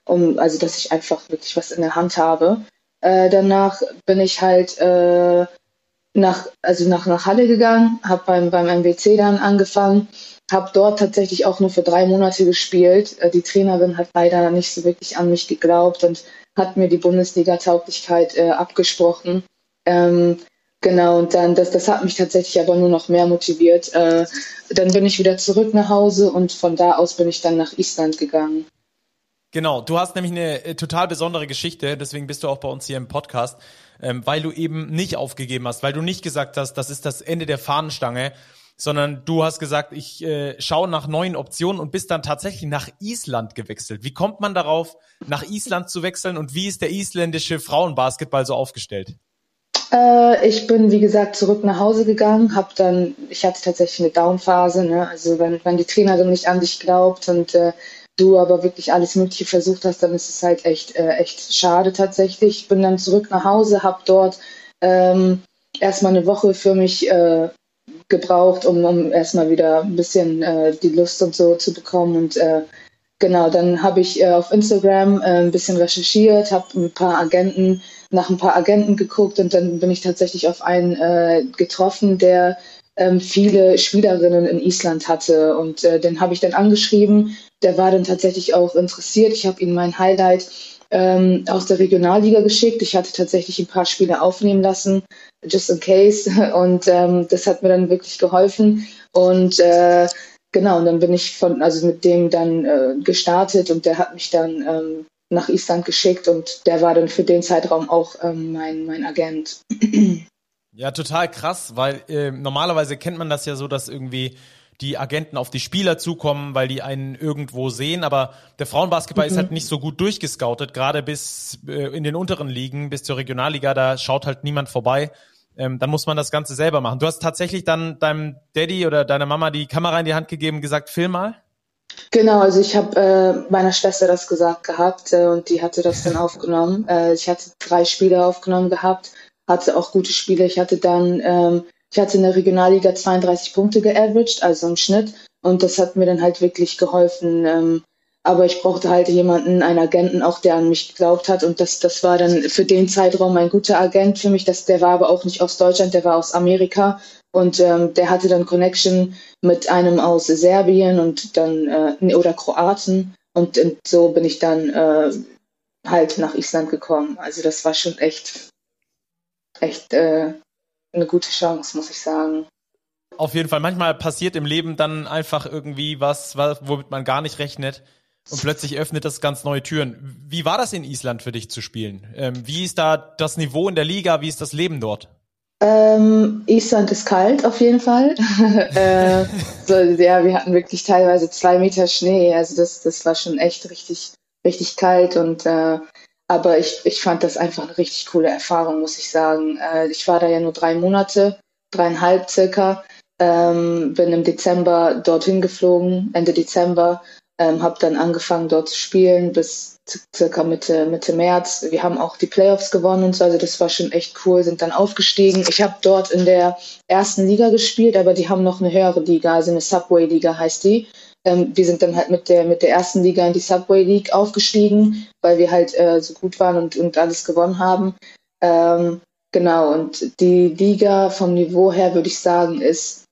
um, also dass ich einfach wirklich was in der Hand habe. Äh, danach bin ich halt äh, nach, also nach, nach Halle gegangen, habe beim, beim MWC dann angefangen, habe dort tatsächlich auch nur für drei Monate gespielt. Äh, die Trainerin hat leider nicht so wirklich an mich geglaubt und hat mir die Bundesliga-Tauglichkeit äh, abgesprochen. Ähm, genau, und dann, das, das hat mich tatsächlich aber nur noch mehr motiviert. Äh, dann bin ich wieder zurück nach Hause und von da aus bin ich dann nach Island gegangen. Genau, du hast nämlich eine äh, total besondere Geschichte, deswegen bist du auch bei uns hier im Podcast, ähm, weil du eben nicht aufgegeben hast, weil du nicht gesagt hast, das ist das Ende der Fahnenstange, sondern du hast gesagt, ich äh, schaue nach neuen Optionen und bist dann tatsächlich nach Island gewechselt. Wie kommt man darauf, nach Island zu wechseln und wie ist der isländische Frauenbasketball so aufgestellt? Äh, ich bin, wie gesagt, zurück nach Hause gegangen, habe dann, ich hatte tatsächlich eine Downphase, ne? also wenn, wenn die Trainerin nicht an dich glaubt und äh, du aber wirklich alles Mögliche versucht hast, dann ist es halt echt, äh, echt schade tatsächlich. Ich bin dann zurück nach Hause, habe dort ähm, erstmal eine Woche für mich äh, gebraucht, um, um erstmal wieder ein bisschen äh, die Lust und so zu bekommen. Und äh, genau, dann habe ich äh, auf Instagram äh, ein bisschen recherchiert, habe ein paar Agenten, nach ein paar Agenten geguckt und dann bin ich tatsächlich auf einen äh, getroffen, der ähm, viele Spielerinnen in Island hatte. Und äh, den habe ich dann angeschrieben der war dann tatsächlich auch interessiert. Ich habe ihm mein Highlight ähm, aus der Regionalliga geschickt. Ich hatte tatsächlich ein paar Spiele aufnehmen lassen, just in case. (laughs) Und ähm, das hat mir dann wirklich geholfen. Und äh, genau, und dann bin ich von, also mit dem dann äh, gestartet und der hat mich dann ähm, nach Island geschickt und der war dann für den Zeitraum auch ähm, mein, mein Agent. (clears throat) Ja, total krass, weil äh, normalerweise kennt man das ja so, dass irgendwie die Agenten auf die Spieler zukommen, weil die einen irgendwo sehen, aber der Frauenbasketball mhm. ist halt nicht so gut durchgescoutet, gerade bis äh, in den unteren Ligen, bis zur Regionalliga, da schaut halt niemand vorbei. Ähm, dann muss man das Ganze selber machen. Du hast tatsächlich dann deinem Daddy oder deiner Mama die Kamera in die Hand gegeben und gesagt, film mal? Genau, also ich habe äh, meiner Schwester das gesagt gehabt äh, und die hatte das dann aufgenommen. Äh, ich hatte drei Spiele aufgenommen gehabt hatte auch gute Spiele. Ich hatte dann, ähm, ich hatte in der Regionalliga 32 Punkte geaveraged, also im Schnitt. Und das hat mir dann halt wirklich geholfen. Ähm, aber ich brauchte halt jemanden, einen Agenten auch, der an mich geglaubt hat. Und das, das war dann für den Zeitraum ein guter Agent für mich. Das, der war aber auch nicht aus Deutschland, der war aus Amerika. Und ähm, der hatte dann Connection mit einem aus Serbien und dann äh, oder Kroaten. Und, und so bin ich dann äh, halt nach Island gekommen. Also das war schon echt echt äh, eine gute Chance, muss ich sagen. Auf jeden Fall. Manchmal passiert im Leben dann einfach irgendwie was, womit man gar nicht rechnet. Und plötzlich öffnet das ganz neue Türen. Wie war das in Island für dich zu spielen? Ähm, wie ist da das Niveau in der Liga? Wie ist das Leben dort? Ähm, Island ist kalt auf jeden Fall. (laughs) äh, so, ja, wir hatten wirklich teilweise zwei Meter Schnee. Also das, das war schon echt richtig, richtig kalt und äh, aber ich, ich fand das einfach eine richtig coole Erfahrung, muss ich sagen. Äh, ich war da ja nur drei Monate, dreieinhalb circa. Ähm, bin im Dezember dorthin geflogen, Ende Dezember. Ähm, habe dann angefangen dort zu spielen bis circa Mitte, Mitte März. Wir haben auch die Playoffs gewonnen und so, also das war schon echt cool, sind dann aufgestiegen. Ich habe dort in der ersten Liga gespielt, aber die haben noch eine höhere Liga, also eine Subway-Liga heißt die. Ähm, wir sind dann halt mit der, mit der ersten Liga in die Subway League aufgestiegen, weil wir halt äh, so gut waren und, und alles gewonnen haben. Ähm, genau, und die Liga vom Niveau her, würde ich sagen, ist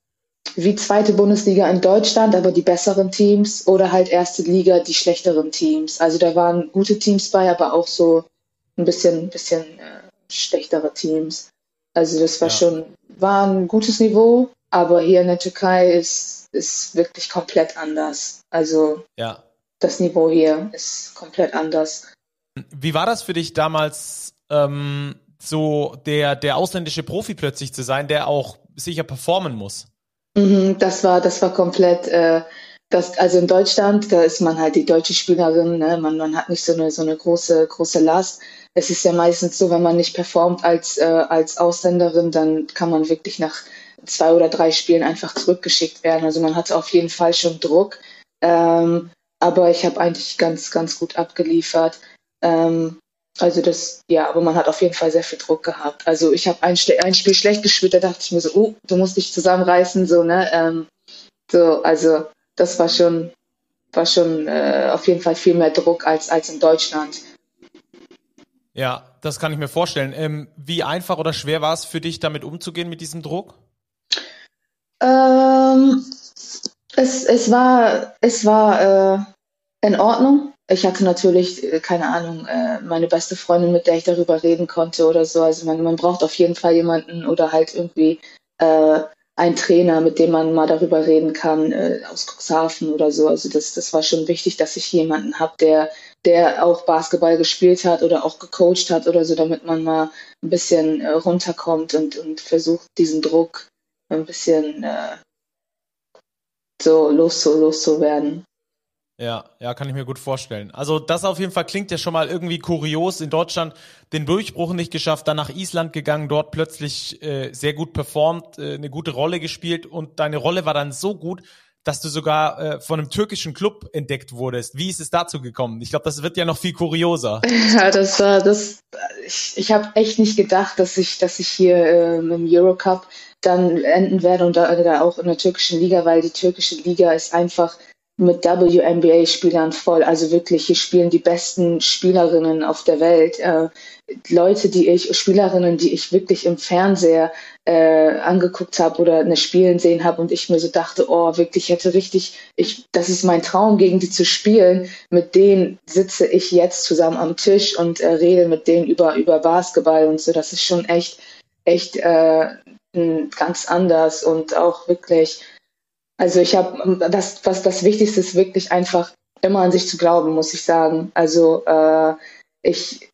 wie zweite Bundesliga in Deutschland, aber die besseren Teams oder halt erste Liga, die schlechteren Teams. Also da waren gute Teams bei, aber auch so ein bisschen, bisschen äh, schlechtere Teams. Also das war ja. schon, war ein gutes Niveau, aber hier in der Türkei ist, ist wirklich komplett anders. Also ja. das Niveau hier ist komplett anders. Wie war das für dich damals, ähm, so der, der ausländische Profi plötzlich zu sein, der auch sicher performen muss? Mhm, das war, das war komplett, äh, das, also in Deutschland, da ist man halt die deutsche Spielerin, ne? man, man hat nicht so eine, so eine große, große Last. Es ist ja meistens so, wenn man nicht performt als, äh, als Ausländerin, dann kann man wirklich nach zwei oder drei Spielen einfach zurückgeschickt werden. Also man hatte auf jeden Fall schon Druck. Ähm, aber ich habe eigentlich ganz, ganz gut abgeliefert. Ähm, also das, ja, aber man hat auf jeden Fall sehr viel Druck gehabt. Also ich habe ein, ein, Spiel schlecht gespielt, da dachte ich mir so, oh, du musst dich zusammenreißen, so, ne? Ähm, so, also das war schon, war schon äh, auf jeden Fall viel mehr Druck als, als in Deutschland. Ja, das kann ich mir vorstellen. Ähm, wie einfach oder schwer war es für dich, damit umzugehen mit diesem Druck? Ähm, es, es war, es war äh, in Ordnung. Ich hatte natürlich, äh, keine Ahnung, äh, meine beste Freundin, mit der ich darüber reden konnte oder so. Also man, man braucht auf jeden Fall jemanden oder halt irgendwie äh, einen Trainer, mit dem man mal darüber reden kann, äh, aus Cuxhaven oder so. Also das, das war schon wichtig, dass ich jemanden habe, der, der auch Basketball gespielt hat oder auch gecoacht hat oder so, damit man mal ein bisschen äh, runterkommt und, und versucht, diesen Druck ein bisschen äh, so loszu, loszuwerden. Ja, ja, kann ich mir gut vorstellen. Also das auf jeden Fall klingt ja schon mal irgendwie kurios. In Deutschland den Durchbruch nicht geschafft, dann nach Island gegangen, dort plötzlich äh, sehr gut performt, äh, eine gute Rolle gespielt und deine Rolle war dann so gut, dass du sogar äh, von einem türkischen Club entdeckt wurdest. Wie ist es dazu gekommen? Ich glaube, das wird ja noch viel kurioser. (laughs) Ja, das war das. Ich, ich habe echt nicht gedacht, dass ich, dass ich hier äh, im Eurocup dann enden werde und da, da auch in der türkischen Liga, weil die türkische Liga ist einfach mit WNBA-Spielern voll. Also wirklich, hier spielen die besten Spielerinnen auf der Welt. Äh, Leute, die ich, Spielerinnen, die ich wirklich im Fernseher äh, angeguckt habe oder eine Spielen sehen habe und ich mir so dachte, oh, wirklich hätte richtig, ich, das ist mein Traum, gegen die zu spielen. Mit denen sitze ich jetzt zusammen am Tisch und äh, rede mit denen über, über Basketball und so. Das ist schon echt, echt äh, ganz anders und auch wirklich Also ich habe das, was das Wichtigste ist, wirklich einfach immer an sich zu glauben, muss ich sagen. Also äh, ich,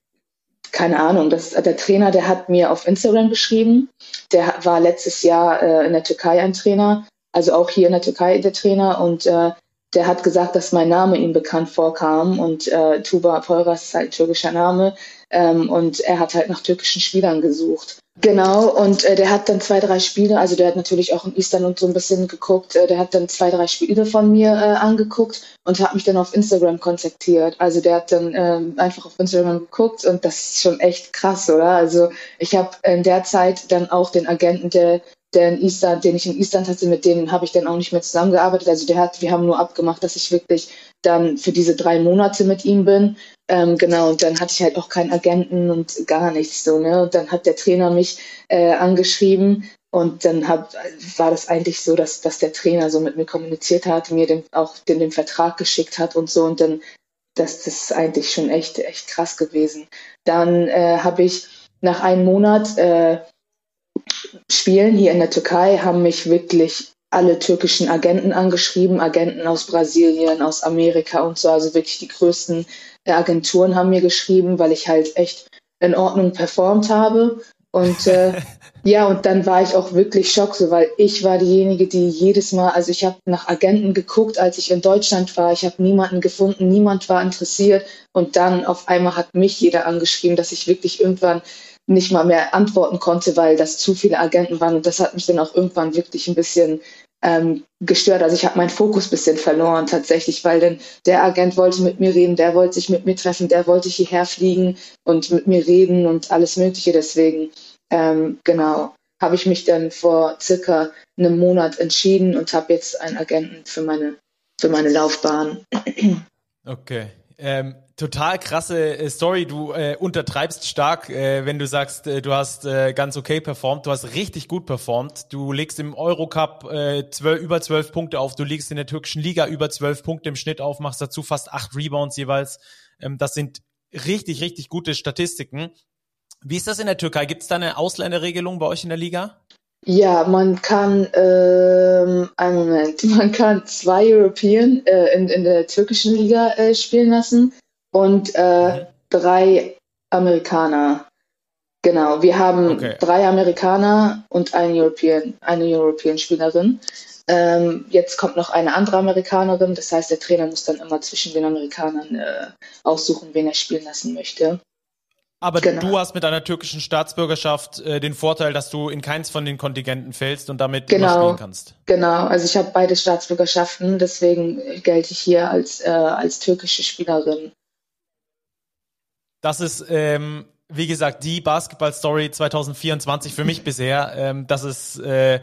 keine Ahnung, das, der Trainer, der hat mir auf Instagram geschrieben. Der war letztes Jahr äh, in der Türkei ein Trainer, also auch hier in der Türkei der Trainer und äh, der hat gesagt, dass mein Name ihm bekannt vorkam und äh, Tuba Poyras ist halt türkischer Name ähm, und er hat halt nach türkischen Spielern gesucht. Genau, und äh, der hat dann zwei, drei Spiele, also der hat natürlich auch in und so ein bisschen geguckt, äh, der hat dann zwei, drei Spiele von mir äh, angeguckt und hat mich dann auf Instagram kontaktiert. Also der hat dann ähm, einfach auf Instagram geguckt und das ist schon echt krass, oder? Also ich habe in der Zeit dann auch den Agenten, der der in Island, den ich in Island hatte, mit denen habe ich dann auch nicht mehr zusammengearbeitet. Also der hat, wir haben nur abgemacht, dass ich wirklich dann für diese drei Monate mit ihm bin. Ähm, genau, und dann hatte ich halt auch keinen Agenten und gar nichts so, ne? Und dann hat der Trainer mich äh, angeschrieben und dann hab, war das eigentlich so, dass, dass der Trainer so mit mir kommuniziert hat, mir den, auch den, den Vertrag geschickt hat und so. Und dann, das, das ist eigentlich schon echt, echt krass gewesen. Dann äh, habe ich nach einem Monat äh, Spielen hier in der Türkei haben mich wirklich alle türkischen Agenten angeschrieben, Agenten aus Brasilien, aus Amerika und so, also wirklich die größten äh, Agenturen haben mir geschrieben, weil ich halt echt in Ordnung performt habe. Und äh, (laughs) ja, und dann war ich auch wirklich schock, so, weil ich war diejenige, die jedes Mal, also ich habe nach Agenten geguckt, als ich in Deutschland war, ich habe niemanden gefunden, niemand war interessiert. Und dann auf einmal hat mich jeder angeschrieben, dass ich wirklich irgendwann nicht mal mehr antworten konnte, weil das zu viele Agenten waren. Und das hat mich dann auch irgendwann wirklich ein bisschen ähm, gestört. Also ich habe meinen Fokus ein bisschen verloren tatsächlich, weil dann der Agent wollte mit mir reden, der wollte sich mit mir treffen, der wollte hierher fliegen und mit mir reden und alles Mögliche. Deswegen, ähm, genau, habe ich mich dann vor circa einem Monat entschieden und habe jetzt einen Agenten für meine, für meine Laufbahn. Okay. Ähm, total krasse äh, Story. Du äh, untertreibst stark, äh, wenn du sagst, äh, du hast äh, ganz okay performt. Du hast richtig gut performt. Du legst im Eurocup 12, über zwölf Punkte auf. Du legst in der türkischen Liga über zwölf Punkte im Schnitt auf, machst dazu fast acht Rebounds jeweils. Ähm, das sind richtig, richtig gute Statistiken. Wie ist das in der Türkei? Gibt es da eine Ausländerregelung bei euch in der Liga? Ja, man kann, ähm, einen Moment, (laughs) man kann zwei European äh, in, in der türkischen Liga äh, spielen lassen und äh, mhm. drei Amerikaner. Genau, wir haben okay. drei Amerikaner und einen European, eine European-Spielerin. Ähm, jetzt kommt noch eine andere Amerikanerin, das heißt, der Trainer muss dann immer zwischen den Amerikanern äh, aussuchen, wen er spielen lassen möchte. Aber genau. du hast mit deiner türkischen Staatsbürgerschaft äh, den Vorteil, dass du in keins von den Kontingenten fällst und damit genau. spielen kannst. Genau, also ich habe beide Staatsbürgerschaften, deswegen gelte ich hier als, äh, als türkische Spielerin. Das ist, ähm, wie gesagt, die Basketball-Story 2024 für mich bisher. Ähm, das ist äh,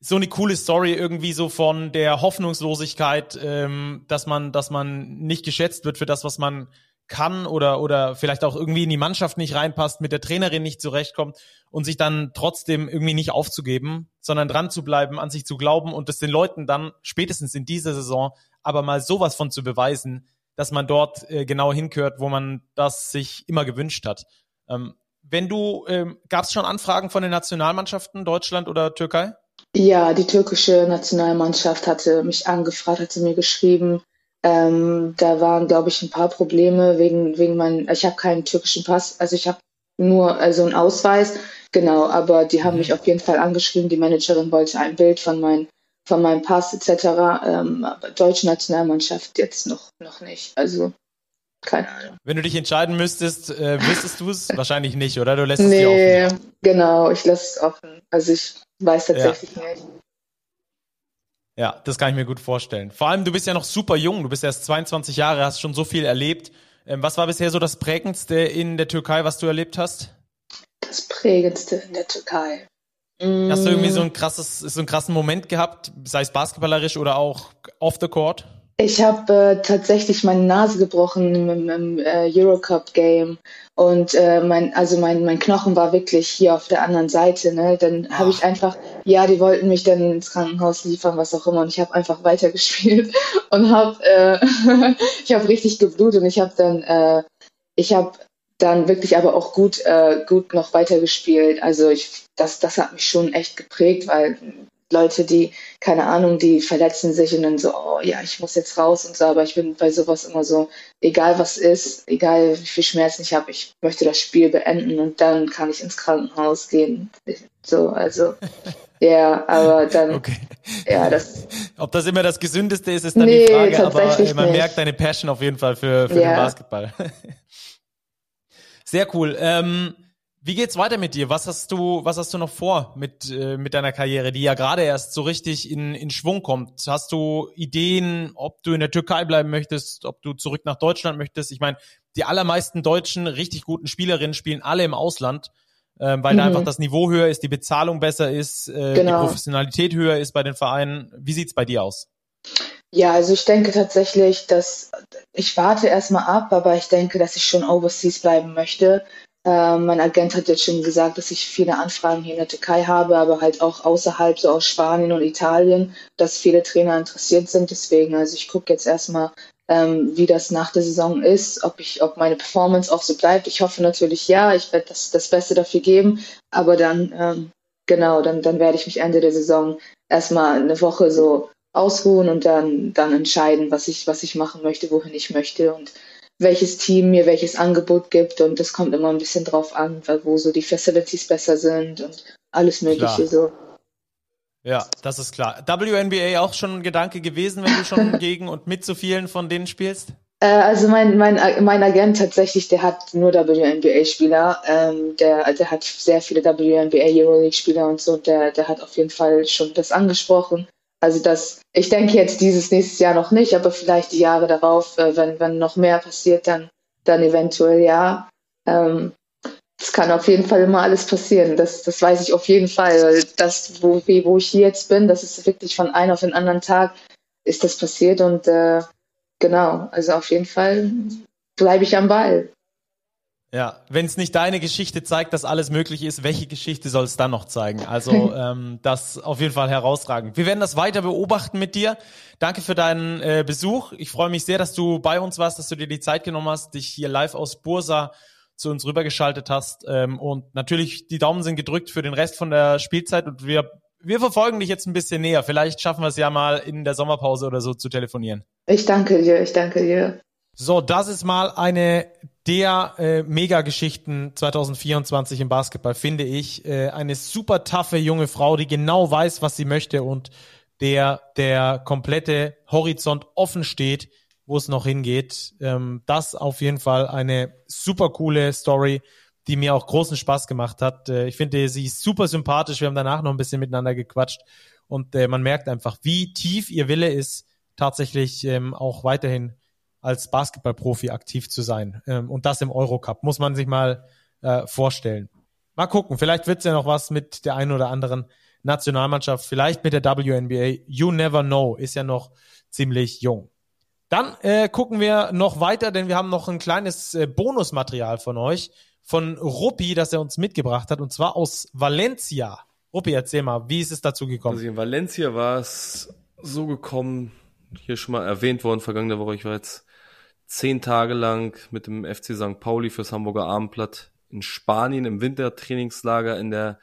so eine coole Story irgendwie so von der Hoffnungslosigkeit, ähm, dass man, dass man nicht geschätzt wird für das, was man kann oder, oder vielleicht auch irgendwie in die Mannschaft nicht reinpasst, mit der Trainerin nicht zurechtkommt und sich dann trotzdem irgendwie nicht aufzugeben, sondern dran zu bleiben, an sich zu glauben und es den Leuten dann spätestens in dieser Saison aber mal sowas von zu beweisen, dass man dort äh, genau hinkört, wo man das sich immer gewünscht hat. Ähm, wenn du, ähm, gab es schon Anfragen von den Nationalmannschaften Deutschland oder Türkei? Ja, die türkische Nationalmannschaft hatte mich angefragt, hatte mir geschrieben, ähm, da waren, glaube ich, ein paar Probleme wegen, wegen meinem, ich habe keinen türkischen Pass, also ich habe nur also einen Ausweis, genau, aber die haben mhm. mich auf jeden Fall angeschrieben, die Managerin wollte ein Bild von, mein, von meinem Pass etc., ähm, aber deutsche Nationalmannschaft jetzt noch, noch nicht, also keine Ahnung. Wenn du dich entscheiden müsstest, äh, wüsstest du es? (laughs) Wahrscheinlich nicht, oder? Du lässt nee, es dir offen. genau, ich lasse es offen, also ich weiß tatsächlich ja. nicht. Ja, das kann ich mir gut vorstellen. Vor allem, du bist ja noch super jung, du bist erst 22 Jahre, hast schon so viel erlebt. Ähm, was war bisher so das Prägendste in der Türkei, was du erlebt hast? Das Prägendste in der Türkei. Hast du irgendwie so ein krasses, so einen krassen Moment gehabt, sei es basketballerisch oder auch off the court? Ich habe äh, tatsächlich meine Nase gebrochen im, im, im äh, Eurocup Game und äh, mein also mein mein Knochen war wirklich hier auf der anderen Seite. Ne? Dann habe ich einfach ja, die wollten mich dann ins Krankenhaus liefern, was auch immer, und ich habe einfach weitergespielt (laughs) und habe äh, (laughs) ich habe richtig geblutet und ich habe dann äh, ich habe dann wirklich aber auch gut äh, gut noch weitergespielt. Also ich das das hat mich schon echt geprägt, weil Leute, die, keine Ahnung, die verletzen sich und dann so, oh ja, ich muss jetzt raus und so, aber ich bin bei sowas immer so, egal was ist, egal wie viel Schmerzen ich habe, ich möchte das Spiel beenden und dann kann ich ins Krankenhaus gehen. So, also, (laughs) ja, aber dann, okay. ja, das. Ob das immer das Gesündeste ist, ist dann nee, die Frage, aber äh, man nicht. merkt deine Passion auf jeden Fall für, für ja. den Basketball. (laughs) Sehr cool. Ähm, wie geht's weiter mit dir? Was hast du, was hast du noch vor mit, äh, mit deiner Karriere, die ja gerade erst so richtig in, in Schwung kommt? Hast du Ideen, ob du in der Türkei bleiben möchtest, ob du zurück nach Deutschland möchtest? Ich meine, die allermeisten deutschen richtig guten Spielerinnen spielen alle im Ausland, äh, weil mhm. da einfach das Niveau höher ist, die Bezahlung besser ist, äh, genau. die Professionalität höher ist bei den Vereinen. Wie sieht's bei dir aus? Ja, also ich denke tatsächlich, dass ich warte erstmal ab, aber ich denke, dass ich schon overseas bleiben möchte. Äh, mein Agent hat jetzt schon gesagt, dass ich viele Anfragen hier in der Türkei habe, aber halt auch außerhalb, so aus Spanien und Italien, dass viele Trainer interessiert sind. Deswegen, also ich gucke jetzt erstmal, ähm, wie das nach der Saison ist, ob ich, ob meine Performance auch so bleibt. Ich hoffe natürlich ja, ich werde das, das Beste dafür geben, aber dann, ähm, genau, dann, dann werde ich mich Ende der Saison erstmal eine Woche so ausruhen und dann, dann entscheiden, was ich, was ich machen möchte, wohin ich möchte und welches Team mir welches Angebot gibt und das kommt immer ein bisschen drauf an, wo so die Facilities besser sind und alles Mögliche klar. so. Ja, das ist klar. WNBA auch schon ein Gedanke gewesen, wenn du schon (laughs) gegen und mit so vielen von denen spielst? Äh, also mein, mein, mein Agent tatsächlich, der hat nur WNBA-Spieler. Ähm, der, der hat sehr viele WNBA Euroleague-Spieler und so. Der, der hat auf jeden Fall schon das angesprochen. Also das, ich denke jetzt dieses nächstes Jahr noch nicht, aber vielleicht die Jahre darauf, äh, wenn, wenn noch mehr passiert, dann, dann eventuell ja. Ähm, es kann auf jeden Fall immer alles passieren. Das, das weiß ich auf jeden Fall. Das, wo, wo ich jetzt bin, das ist wirklich von einem auf den anderen Tag ist das passiert und äh, genau, also auf jeden Fall bleibe ich am Ball. Ja, wenn es nicht deine Geschichte zeigt, dass alles möglich ist, welche Geschichte soll es dann noch zeigen? Also (laughs) ähm, das auf jeden Fall herausragend. Wir werden das weiter beobachten mit dir. Danke für deinen äh, Besuch. Ich freue mich sehr, dass du bei uns warst, dass du dir die Zeit genommen hast, dich hier live aus Bursa zu uns rübergeschaltet hast. Ähm, und natürlich, die Daumen sind gedrückt für den Rest von der Spielzeit und wir, wir verfolgen dich jetzt ein bisschen näher. Vielleicht schaffen wir es ja mal in der Sommerpause oder so zu telefonieren. Ich danke dir, ich danke dir. So, das ist mal eine der äh, Mega-Geschichten 2024 im Basketball, finde ich. Äh, eine super taffe junge Frau, die genau weiß, was sie möchte und der der komplette Horizont offen steht, wo es noch hingeht. Ähm, das auf jeden Fall eine super coole Story, die mir auch großen Spaß gemacht hat. Äh, ich finde, sie super sympathisch. Wir haben danach noch ein bisschen miteinander gequatscht und äh, man merkt einfach, wie tief ihr Wille ist, tatsächlich ähm, auch weiterhin als Basketballprofi aktiv zu sein. Ähm, und das im Eurocup. Muss man sich mal äh, vorstellen. Mal gucken, vielleicht wird's ja noch was mit der einen oder anderen Nationalmannschaft, vielleicht mit der WNBA. You never know, ist ja noch ziemlich jung. Dann äh, gucken wir noch weiter, denn wir haben noch ein kleines äh, Bonusmaterial von euch, von Ruppi, das er uns mitgebracht hat, und zwar aus Valencia. Ruppi, erzähl mal, wie ist es dazu gekommen? Also in Valencia war es so gekommen, hier schon mal erwähnt worden, vergangene Woche, ich war jetzt zehn Tage lang mit dem FC St. Pauli fürs Hamburger Abendblatt in Spanien im Wintertrainingslager in der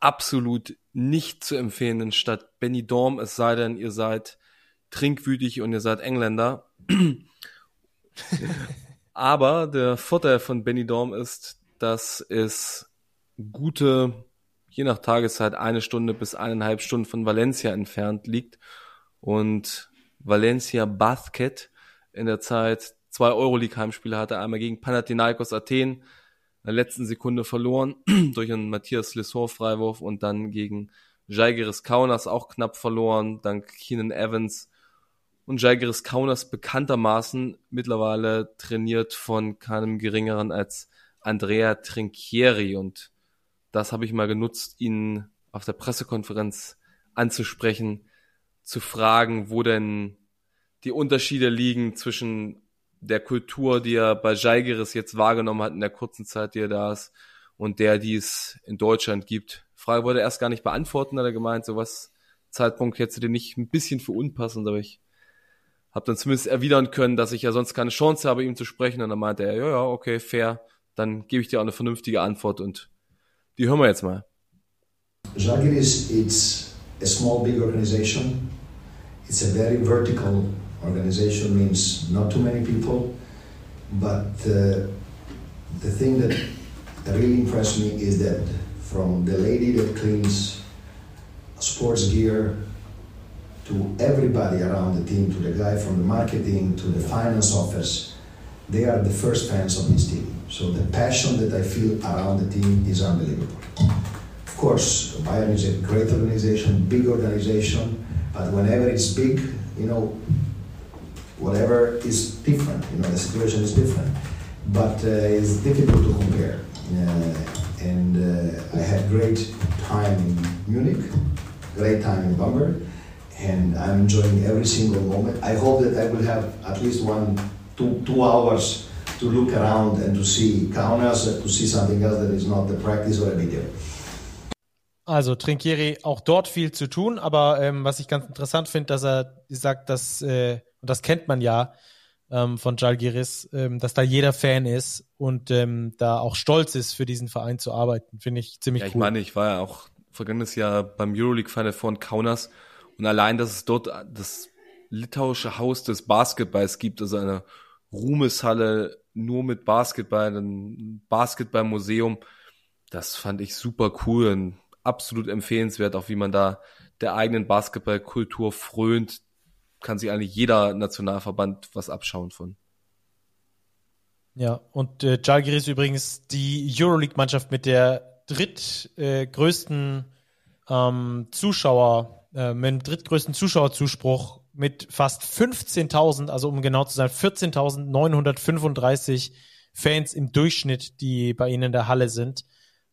absolut nicht zu empfehlenden Stadt Benidorm, es sei denn, ihr seid trinkwütig und ihr seid Engländer. (laughs) Aber der Vorteil von Benidorm ist, dass es gute, je nach Tageszeit, eine Stunde bis eineinhalb Stunden von Valencia entfernt liegt. Und Valencia Basket in der Zeit zwei Euroleague-Heimspiele hatte, einmal gegen Panathinaikos Athen, in der letzten Sekunde verloren (clears throat) durch einen Matthias Lessor-Freiwurf und dann gegen Jaigeris Kaunas auch knapp verloren, dank Keenan Evans. Und Jaigeris Kaunas bekanntermaßen mittlerweile trainiert von keinem geringeren als Andrea Trinchieri. Und das habe ich mal genutzt, ihn auf der Pressekonferenz anzusprechen, zu fragen, wo denn die Unterschiede liegen zwischen der Kultur, die er bei Jaigeris jetzt wahrgenommen hat in der kurzen Zeit, die er da ist, und der, die es in Deutschland gibt. Frage wollte er erst gar nicht beantworten, hat er gemeint, so was Zeitpunkt hätte dir nicht ein bisschen für unpassend, aber ich habe dann zumindest erwidern können, dass ich ja sonst keine Chance habe, ihm zu sprechen. Und dann meinte er, ja, ja, okay, fair, dann gebe ich dir auch eine vernünftige Antwort und die hören wir jetzt mal. Žalgiris, it's a small, big organization. It's a very vertical organization, means not too many people. But uh, the thing that really impressed me is that from the lady that cleans sports gear to everybody around the team, to the guy from the marketing, to the finance office, they are the first fans of this team. So the passion that I feel around the team is unbelievable. Of course, Bayern is a great organization, big organization, but whenever it's big, you know, whatever is different. You know, the situation is different, but uh, it's difficult to compare. Uh, and uh, I had great time in Munich, great time in Bamberg, and I'm enjoying every single moment. I hope that I will have at least one, two, two hours to look around and to see Kaunas, to see something else that is not the practice or a video. Also Trinkieri auch dort viel zu tun, aber ähm, was ich ganz interessant finde, dass er sagt, dass äh, und das kennt man ja ähm, von Jalgiris, ähm, dass da jeder Fan ist und ähm, da auch stolz ist, für diesen Verein zu arbeiten. Finde ich ziemlich ja, cool. Ich meine, ich war ja auch vergangenes Jahr beim Euroleague Final von Kaunas und allein, dass es dort das litauische Haus des Basketballs gibt, also eine Ruhmeshalle nur mit Basketball, ein Basketballmuseum, das fand ich super cool und absolut empfehlenswert, auch wie man da der eigenen Basketballkultur frönt, kann sich eigentlich jeder Nationalverband was abschauen von. Ja, und äh, Jalgiris übrigens die Euroleague-Mannschaft mit der drittgrößten äh, ähm, Zuschauer, äh, mit dem drittgrößten Zuschauerzuspruch mit fast 15.000, also um genau zu sein, 14.935 Fans im Durchschnitt, die bei ihnen in der Halle sind.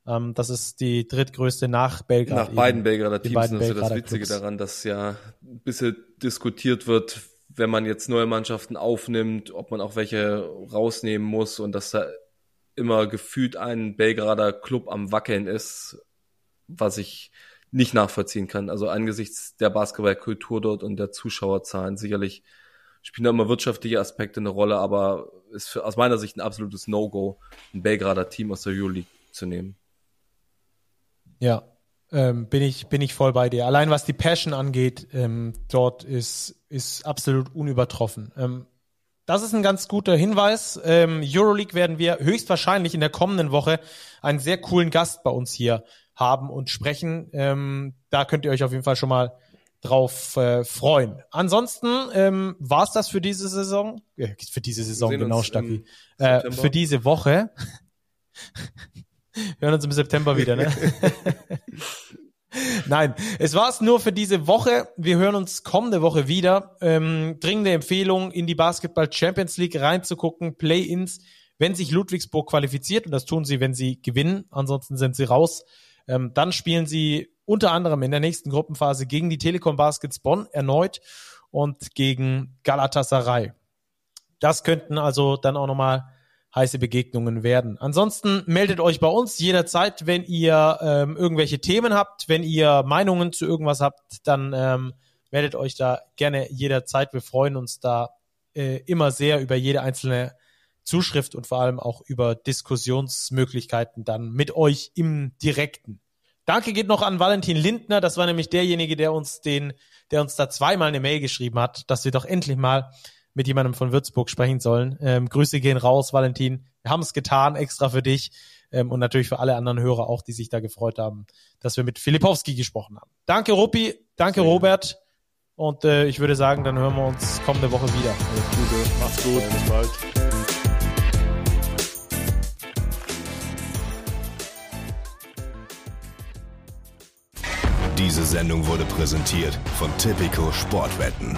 Ähm, das ist die drittgrößte nach Belgrad. Nach beiden Belgrader Teams beiden das ist ja das Witzige Clubs. daran, dass ja ein bisschen diskutiert wird, wenn man jetzt neue Mannschaften aufnimmt, ob man auch welche rausnehmen muss und dass da immer gefühlt ein Belgrader Club am Wackeln ist, was ich nicht nachvollziehen kann. Also angesichts der Basketballkultur dort und der Zuschauerzahlen sicherlich spielen da immer wirtschaftliche Aspekte eine Rolle, aber ist für, aus meiner Sicht ein absolutes No-Go, ein Belgrader Team aus der Euroleague zu nehmen. Ja, ähm, bin ich bin ich voll bei dir. Allein was die Passion angeht, ähm, dort ist ist absolut unübertroffen. Ähm, das ist ein ganz guter Hinweis. Ähm, Euroleague werden wir höchstwahrscheinlich in der kommenden Woche einen sehr coolen Gast bei uns hier haben und sprechen. Ähm, da könnt ihr euch auf jeden Fall schon mal drauf äh, freuen. Ansonsten ähm, war's das für diese Saison. Äh, für diese Saison, genau, im Äh, für diese Woche. Wir hören uns im September wieder, ne? (laughs) Nein, es war's nur für diese Woche. Wir hören uns kommende Woche wieder. Ähm, dringende Empfehlung, in die Basketball Champions League reinzugucken, Play-ins, wenn sich Ludwigsburg qualifiziert, und das tun sie, wenn sie gewinnen, ansonsten sind sie raus. Ähm, dann spielen sie unter anderem in der nächsten Gruppenphase gegen die Telekom Baskets Bonn erneut und gegen Galatasaray. Das könnten also dann auch nochmal heiße Begegnungen werden. Ansonsten meldet euch bei uns jederzeit, wenn ihr ähm, irgendwelche Themen habt, wenn ihr Meinungen zu irgendwas habt, dann ähm, meldet euch da gerne jederzeit. Wir freuen uns da äh, immer sehr über jede einzelne Zuschrift und vor allem auch über Diskussionsmöglichkeiten dann mit euch im Direkten. Danke geht noch an Valentin Lindner. Das war nämlich derjenige, der uns den, der uns da zweimal eine Mail geschrieben hat, dass wir doch endlich mal mit jemandem von Würzburg sprechen sollen. Ähm, Grüße gehen raus, Valentin. Wir haben es getan, extra für dich ähm, und natürlich für alle anderen Hörer auch, die sich da gefreut haben, dass wir mit Filipowski gesprochen haben. Danke, Ruppi. Danke, Robert. Und äh, ich würde sagen, dann hören wir uns kommende Woche wieder. Gute, macht's gut, bis bald. Diese Sendung wurde präsentiert von Tipico Sportwetten.